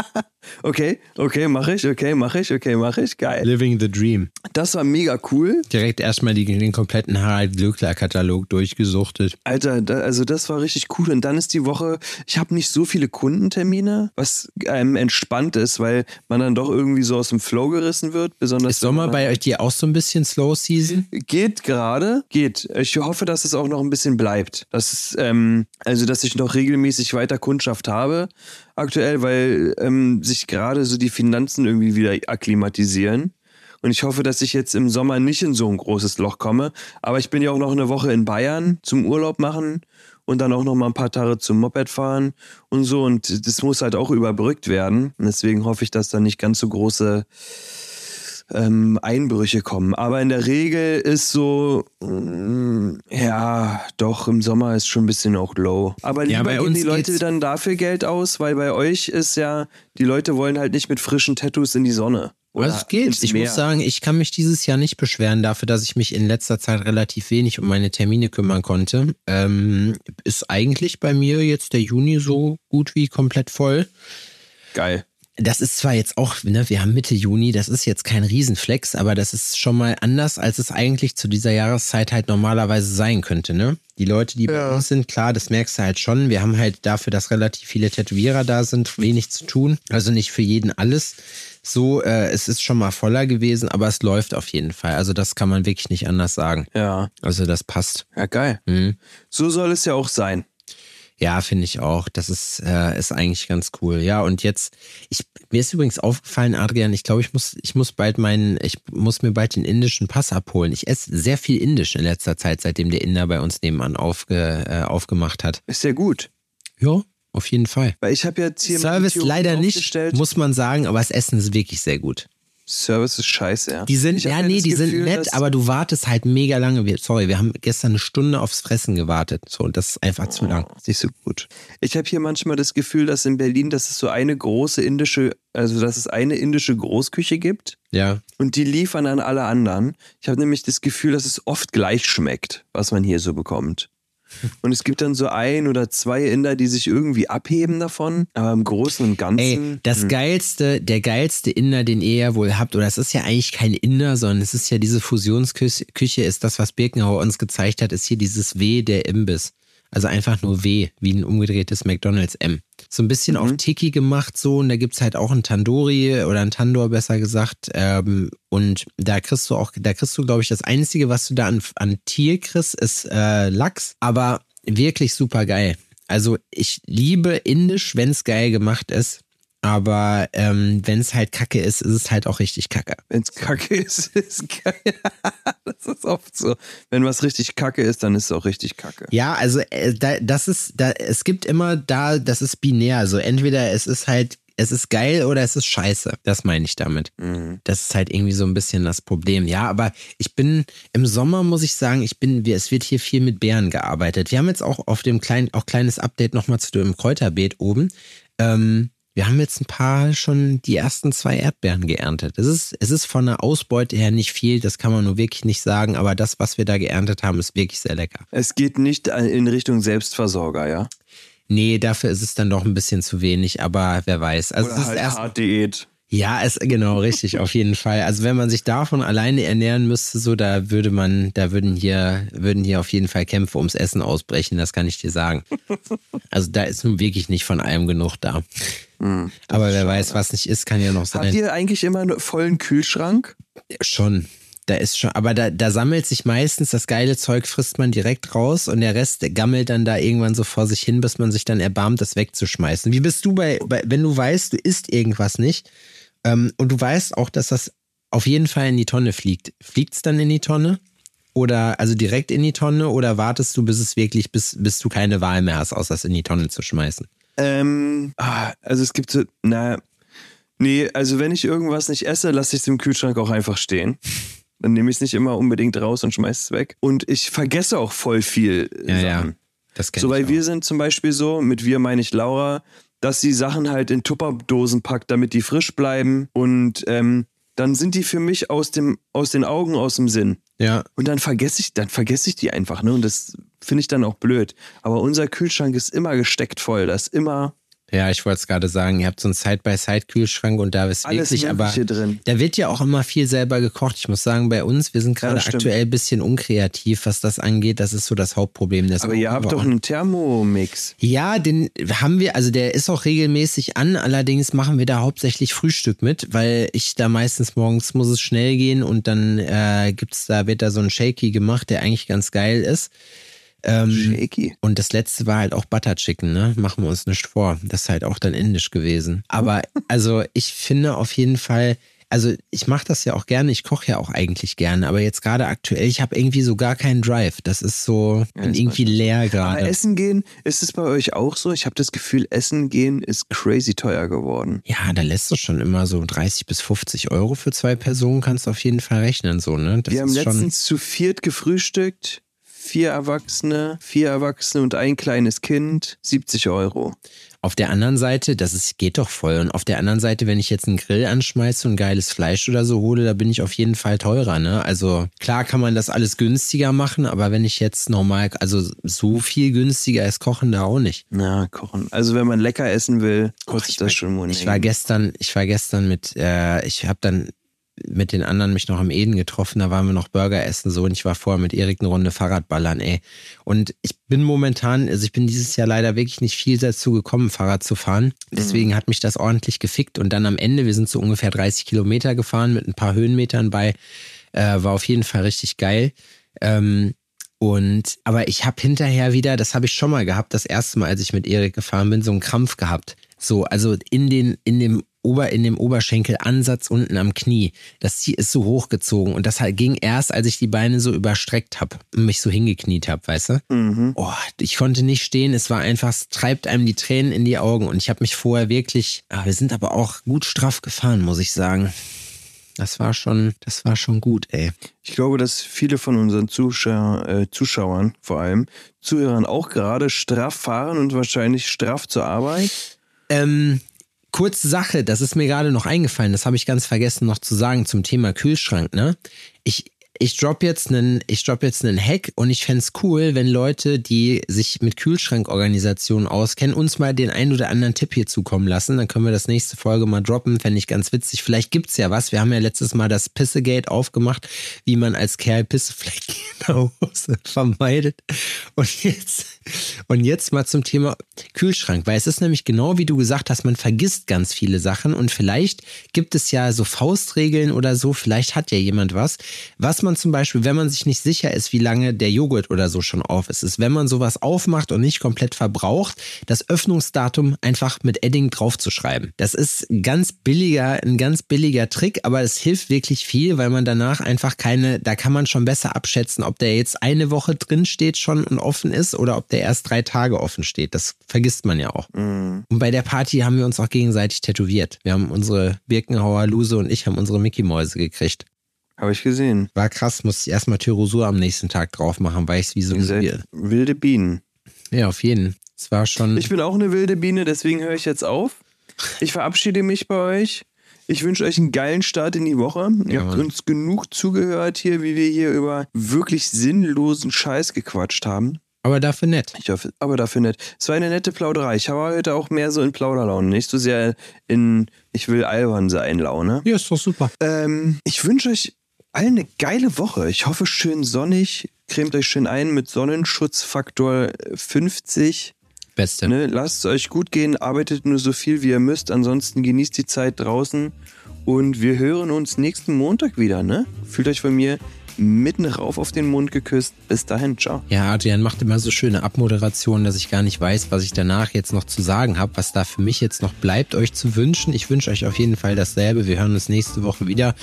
Speaker 3: okay, okay, mache ich, okay, mache ich, okay, mache ich, geil.
Speaker 2: Living the Dream.
Speaker 3: Das war mega cool.
Speaker 2: Direkt erstmal den kompletten Harald Glöckler-Katalog durchgesuchtet.
Speaker 3: Alter, da, also das war richtig cool. Und dann ist die Woche, ich habe nicht so viele Kundentermine, was einem entspannt ist, weil man dann doch irgendwie so aus dem Flow gerissen wird. Besonders
Speaker 2: ist Sommer bei euch die auch so ein bisschen Slow Season?
Speaker 3: Geht gerade, geht. Ich hoffe, dass es auch noch ein bisschen bleibt. Das ist, ähm, also, dass ich noch regelmäßig weiter Kundschaft habe aktuell, weil ähm, sich gerade so die Finanzen irgendwie wieder akklimatisieren. Und ich hoffe, dass ich jetzt im Sommer nicht in so ein großes Loch komme. Aber ich bin ja auch noch eine Woche in Bayern zum Urlaub machen und dann auch noch mal ein paar Tage zum Moped fahren und so. Und das muss halt auch überbrückt werden. Und deswegen hoffe ich, dass da nicht ganz so große ähm, Einbrüche kommen. Aber in der Regel ist so, mm, ja, doch, im Sommer ist schon ein bisschen auch low. Aber lieber ja, bei geben die Leute dann dafür Geld aus, weil bei euch ist ja, die Leute wollen halt nicht mit frischen Tattoos in die Sonne.
Speaker 2: Oder es geht. Ich muss sagen, ich kann mich dieses Jahr nicht beschweren dafür, dass ich mich in letzter Zeit relativ wenig um meine Termine kümmern konnte. Ähm, ist eigentlich bei mir jetzt der Juni so gut wie komplett voll.
Speaker 3: Geil
Speaker 2: das ist zwar jetzt auch, ne, wir haben Mitte Juni, das ist jetzt kein Riesenflex, aber das ist schon mal anders, als es eigentlich zu dieser Jahreszeit halt normalerweise sein könnte, ne? Die Leute, die ja. bei uns sind, klar, das merkst du halt schon. Wir haben halt dafür, dass relativ viele Tätowierer da sind, wenig zu tun. Also nicht für jeden alles. So, äh, es ist schon mal voller gewesen, aber es läuft auf jeden Fall. Also das kann man wirklich nicht anders sagen.
Speaker 3: Ja.
Speaker 2: Also das passt.
Speaker 3: Ja, geil. Mhm. So soll es ja auch sein.
Speaker 2: Ja, finde ich auch. Das ist, äh, ist eigentlich ganz cool. Ja, und jetzt, ich, mir ist übrigens aufgefallen, Adrian, ich glaube, ich muss, ich muss bald meinen, ich muss mir bald den indischen Pass abholen. Ich esse sehr viel Indisch in letzter Zeit, seitdem der Inder bei uns nebenan aufge, äh, aufgemacht hat.
Speaker 3: Ist sehr gut.
Speaker 2: Ja, auf jeden Fall.
Speaker 3: Weil ich habe jetzt hier
Speaker 2: Service leider nicht, muss man sagen, aber das Essen ist wirklich sehr gut.
Speaker 3: Service ist scheiße, ja.
Speaker 2: Die sind,
Speaker 3: Ich
Speaker 2: ja, nee, die sind nett, aber du wartest halt mega lange. Sorry, wir haben gestern eine Stunde aufs Fressen gewartet. So, und das ist einfach zu lang.
Speaker 3: Ist nicht so gut. Ich habe hier manchmal das Gefühl, dass in Berlin, dass es so eine große indische, also dass es eine indische Großküche gibt
Speaker 2: Ja.
Speaker 3: und die liefern an alle anderen. Ich habe nämlich das Gefühl, dass es oft gleich schmeckt, was man hier so bekommt. Und es gibt dann so ein oder zwei Inder, die sich irgendwie abheben davon, aber im Großen und Ganzen.
Speaker 2: Ey, das geilste, der geilste Inder, den ihr ja wohl habt, oder es ist ja eigentlich kein Inder, sondern es ist ja diese Fusionsküche, Küche, ist das, was Birkenauer uns gezeigt hat, ist hier dieses W der Imbiss. Also einfach nur W, wie ein umgedrehtes McDonalds M. So ein bisschen auf Tiki gemacht so und da gibt's halt auch ein Tandoori oder ein Tandoor besser gesagt. Ähm, und da kriegst du auch, da kriegst du, glaube ich, das Einzige, was du da an, an Tier kriegst, ist äh, Lachs, aber wirklich super geil. Also ich liebe Indisch, wenn's geil gemacht ist. Aber ähm, wenn es halt kacke ist, ist es halt auch richtig kacke.
Speaker 3: Wenn es kacke ist, ist geil. das ist oft so. Wenn was richtig kacke ist, dann ist es auch richtig kacke.
Speaker 2: Ja, also äh, da, das ist, da, es gibt immer da, das ist binär. Also entweder es ist halt, es ist geil oder es ist scheiße. Das meine ich damit. Das ist halt irgendwie so ein bisschen das Problem. Ja, aber ich bin im Sommer, muss ich sagen, ich bin, es wird hier viel mit Beeren gearbeitet. Wir haben jetzt auch auf dem kleinen, auch kleines Update nochmal zu dem Kräuterbeet oben. Ähm, wir haben jetzt ein paar schon die ersten zwei Erdbeeren geerntet. Es ist, es ist von der Ausbeute her nicht viel, das kann man nur wirklich nicht sagen, aber das, was wir da geerntet haben, ist wirklich sehr lecker.
Speaker 3: Es geht nicht in Richtung Selbstversorger, ja?
Speaker 2: Nee, dafür ist es dann doch ein bisschen zu wenig, aber wer weiß. Also es
Speaker 3: Oder
Speaker 2: ist
Speaker 3: halt
Speaker 2: erst,
Speaker 3: hart Diät.
Speaker 2: ja, es genau richtig, auf jeden Fall. Also wenn man sich davon alleine ernähren müsste, so da würde man, da würden hier, würden hier auf jeden Fall Kämpfe ums Essen ausbrechen. Das kann ich dir sagen. Also da ist nun wirklich nicht von allem genug da. Aber wer weiß, was nicht ist, kann ja noch
Speaker 3: Habt
Speaker 2: sein.
Speaker 3: ihr eigentlich immer einen vollen Kühlschrank?
Speaker 2: Schon. Da ist schon, aber da, da sammelt sich meistens das geile Zeug, frisst man direkt raus und der Rest gammelt dann da irgendwann so vor sich hin, bis man sich dann erbarmt, das wegzuschmeißen. Wie bist du bei, bei wenn du weißt, du isst irgendwas nicht ähm, und du weißt auch, dass das auf jeden Fall in die Tonne fliegt. Fliegt es dann in die Tonne? Oder also direkt in die Tonne oder wartest du, bis es wirklich, bis, bis du keine Wahl mehr hast, außer es in die Tonne zu schmeißen?
Speaker 3: Ähm, ah, also es gibt so, na, nee, also wenn ich irgendwas nicht esse, lasse ich es im Kühlschrank auch einfach stehen. Dann nehme ich es nicht immer unbedingt raus und schmeiße es weg. Und ich vergesse auch voll viel äh,
Speaker 2: Ja, ja.
Speaker 3: Sachen.
Speaker 2: Das kenn
Speaker 3: So, weil wir sind zum Beispiel so, mit wir meine ich Laura, dass sie Sachen halt in Tupperdosen packt, damit die frisch bleiben. Und ähm, dann sind die für mich aus, dem, aus den Augen, aus dem Sinn.
Speaker 2: Ja,
Speaker 3: Und dann vergesse ich, dann vergesse ich die einfach, ne? Und das finde ich dann auch blöd. Aber unser Kühlschrank ist immer gesteckt voll. Da ist immer
Speaker 2: Ja, ich wollte es gerade sagen, ihr habt so einen Side-by-Side-Kühlschrank und da ist
Speaker 3: Alles
Speaker 2: wirklich, aber
Speaker 3: drin.
Speaker 2: da wird ja auch immer viel selber gekocht. Ich muss sagen, bei uns, wir sind gerade
Speaker 3: stimmt.
Speaker 2: aktuell ein bisschen unkreativ, was das angeht. Das ist so das Hauptproblem. Das
Speaker 3: Aber ihr habt doch einen Thermomix.
Speaker 2: ja, den haben wir, also der ist auch regelmäßig an, allerdings machen wir da hauptsächlich Frühstück mit, weil ich da meistens morgens muss es schnell gehen und dann äh, gibt's da, wird da so ein Shaky gemacht, der eigentlich ganz geil ist. Ähm,
Speaker 3: Shaky.
Speaker 2: und das letzte war halt auch Butter Chicken, ne? Machen wir uns nicht vor. Das ist halt auch dann indisch gewesen. Aber also ich finde auf jeden Fall, also ich mache das ja auch gerne, ich koche ja auch eigentlich gerne, aber jetzt gerade aktuell, ich habe irgendwie so gar keinen Drive. Das ist so, bin
Speaker 3: ist
Speaker 2: irgendwie leer
Speaker 3: Aber
Speaker 2: gerade.
Speaker 3: Essen gehen, ist es bei euch auch so? Ich habe das Gefühl, Essen gehen ist crazy teuer geworden.
Speaker 2: Ja, da lässt du schon immer so 30 bis 50 Euro für zwei Personen, kannst du auf jeden Fall rechnen, so, ne? Das
Speaker 3: Wir haben letztens zu viert gefrühstückt. Vier Erwachsene, vier Erwachsene und ein kleines Kind. 70 Euro.
Speaker 2: Auf der anderen Seite, das ist, geht doch voll. Und auf der anderen Seite, wenn ich jetzt einen Grill anschmeiße und geiles Fleisch oder so hole, da bin ich auf jeden Fall teurer, ne? Also klar kann man das alles günstiger machen, aber wenn ich jetzt normal, also so viel günstiger ist Kochen da auch nicht.
Speaker 3: Na, kochen. Also wenn man lecker essen will, kostet
Speaker 2: ich
Speaker 3: das
Speaker 2: war,
Speaker 3: schon Money.
Speaker 2: Ich war gestern, ich war gestern mit, äh, ich habe dann mit den anderen mich noch am Eden getroffen, da waren wir noch Burger essen so und ich war vorher mit Erik eine Runde Fahrradballern, ey. Und ich bin momentan, also ich bin dieses Jahr leider wirklich nicht viel dazu gekommen, Fahrrad zu fahren. Deswegen hat mich das ordentlich gefickt und dann am Ende, wir sind so ungefähr 30 Kilometer gefahren mit ein paar Höhenmetern bei, äh, war auf jeden Fall richtig geil. Ähm, und aber ich habe hinterher wieder, das habe ich schon mal gehabt, das erste Mal, als ich mit Erik gefahren bin, so einen Krampf gehabt. So, also in den, in dem Ober, in dem Oberschenkelansatz unten am Knie. Das Ziel ist so hochgezogen und das halt ging erst, als ich die Beine so überstreckt habe und mich so hingekniet habe, weißt du? Mhm. Oh, ich konnte nicht stehen, es war einfach, es treibt einem die Tränen in die Augen und ich habe mich vorher wirklich, ah, wir sind aber auch gut straff gefahren, muss ich sagen. Das war schon, das war schon gut, ey.
Speaker 3: Ich glaube, dass viele von unseren Zuschauer, äh, Zuschauern, vor allem Zuhörern, auch gerade straff fahren und wahrscheinlich straff zur Arbeit.
Speaker 2: Ähm, kurze Sache, das ist mir gerade noch eingefallen, das habe ich ganz vergessen noch zu sagen zum Thema Kühlschrank, ne? Ich, ich drop jetzt einen, ich drop jetzt einen Hack und ich fände cool, wenn Leute, die sich mit Kühlschrankorganisationen auskennen, uns mal den ein oder anderen Tipp hier zukommen lassen. Dann können wir das nächste Folge mal droppen. Fände ich ganz witzig. Vielleicht gibt's ja was. Wir haben ja letztes Mal das Pissegate aufgemacht, wie man als Kerl Pisseflecken in der Hose vermeidet. Und jetzt, und jetzt mal zum Thema Kühlschrank, weil es ist nämlich genau wie du gesagt hast, man vergisst ganz viele Sachen und vielleicht gibt es ja so Faustregeln oder so. Vielleicht hat ja jemand was, was man zum Beispiel, wenn man sich nicht sicher ist, wie lange der Joghurt oder so schon auf ist, ist, wenn man sowas aufmacht und nicht komplett verbraucht, das Öffnungsdatum einfach mit Edding draufzuschreiben. Das ist ganz billiger, ein ganz billiger Trick, aber es hilft wirklich viel, weil man danach einfach keine, da kann man schon besser abschätzen, ob der jetzt eine Woche drin steht schon und offen ist oder ob der erst drei Tage offen steht. Das vergisst man ja auch. Mhm. Und bei der Party haben wir uns auch gegenseitig tätowiert. Wir haben unsere Birkenhauer Luse und ich haben unsere Mickey Mäuse gekriegt.
Speaker 3: Habe ich gesehen.
Speaker 2: War krass, musste ich erstmal Tyrosur am nächsten Tag drauf machen, weil ich es wie so
Speaker 3: ein wilde Bienen.
Speaker 2: Ja, auf jeden. Es war schon.
Speaker 3: Ich bin auch eine wilde Biene, deswegen höre ich jetzt auf. Ich verabschiede mich bei euch. Ich wünsche euch einen geilen Start in die Woche. Ihr ja, habt uns genug zugehört hier, wie wir hier über wirklich sinnlosen Scheiß gequatscht haben.
Speaker 2: Aber dafür nett.
Speaker 3: Ich hoffe, aber dafür nett. Es war eine nette Plauderei. Ich habe heute auch mehr so in Plauderlaune, nicht so sehr in ich will albern sein Laune.
Speaker 2: Ja, ist doch super.
Speaker 3: Ähm, ich wünsche euch allen eine geile Woche. Ich hoffe, schön sonnig. Cremt euch schön ein mit Sonnenschutzfaktor 50.
Speaker 2: Beste.
Speaker 3: Ne, lasst es euch gut gehen, arbeitet nur so viel wie ihr müsst, ansonsten genießt die Zeit draußen und wir hören uns nächsten Montag wieder, ne? Fühlt euch von mir mitten rauf auf den Mund geküsst. Bis dahin, ciao.
Speaker 2: Ja, Adrian macht immer so schöne Abmoderationen, dass ich gar nicht weiß, was ich danach jetzt noch zu sagen habe, was da für mich jetzt noch bleibt, euch zu wünschen. Ich wünsche euch auf jeden Fall dasselbe. Wir hören uns nächste Woche wieder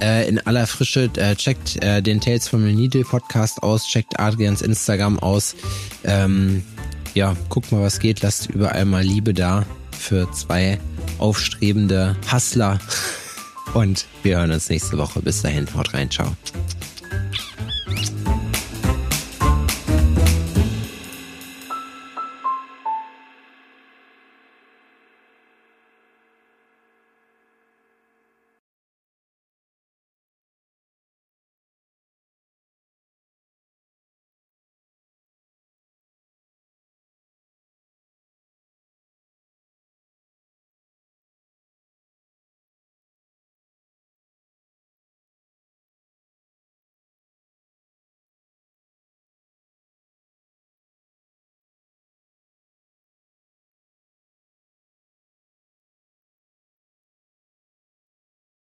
Speaker 2: äh, in aller Frische. Äh, checkt äh, den Tales from the Needle Podcast aus, checkt Adrians Instagram aus. Ähm, ja, guckt mal, was geht. Lasst überall mal Liebe da für zwei aufstrebende Hustler. Und wir hören uns nächste Woche. Bis dahin, haut rein, ciao.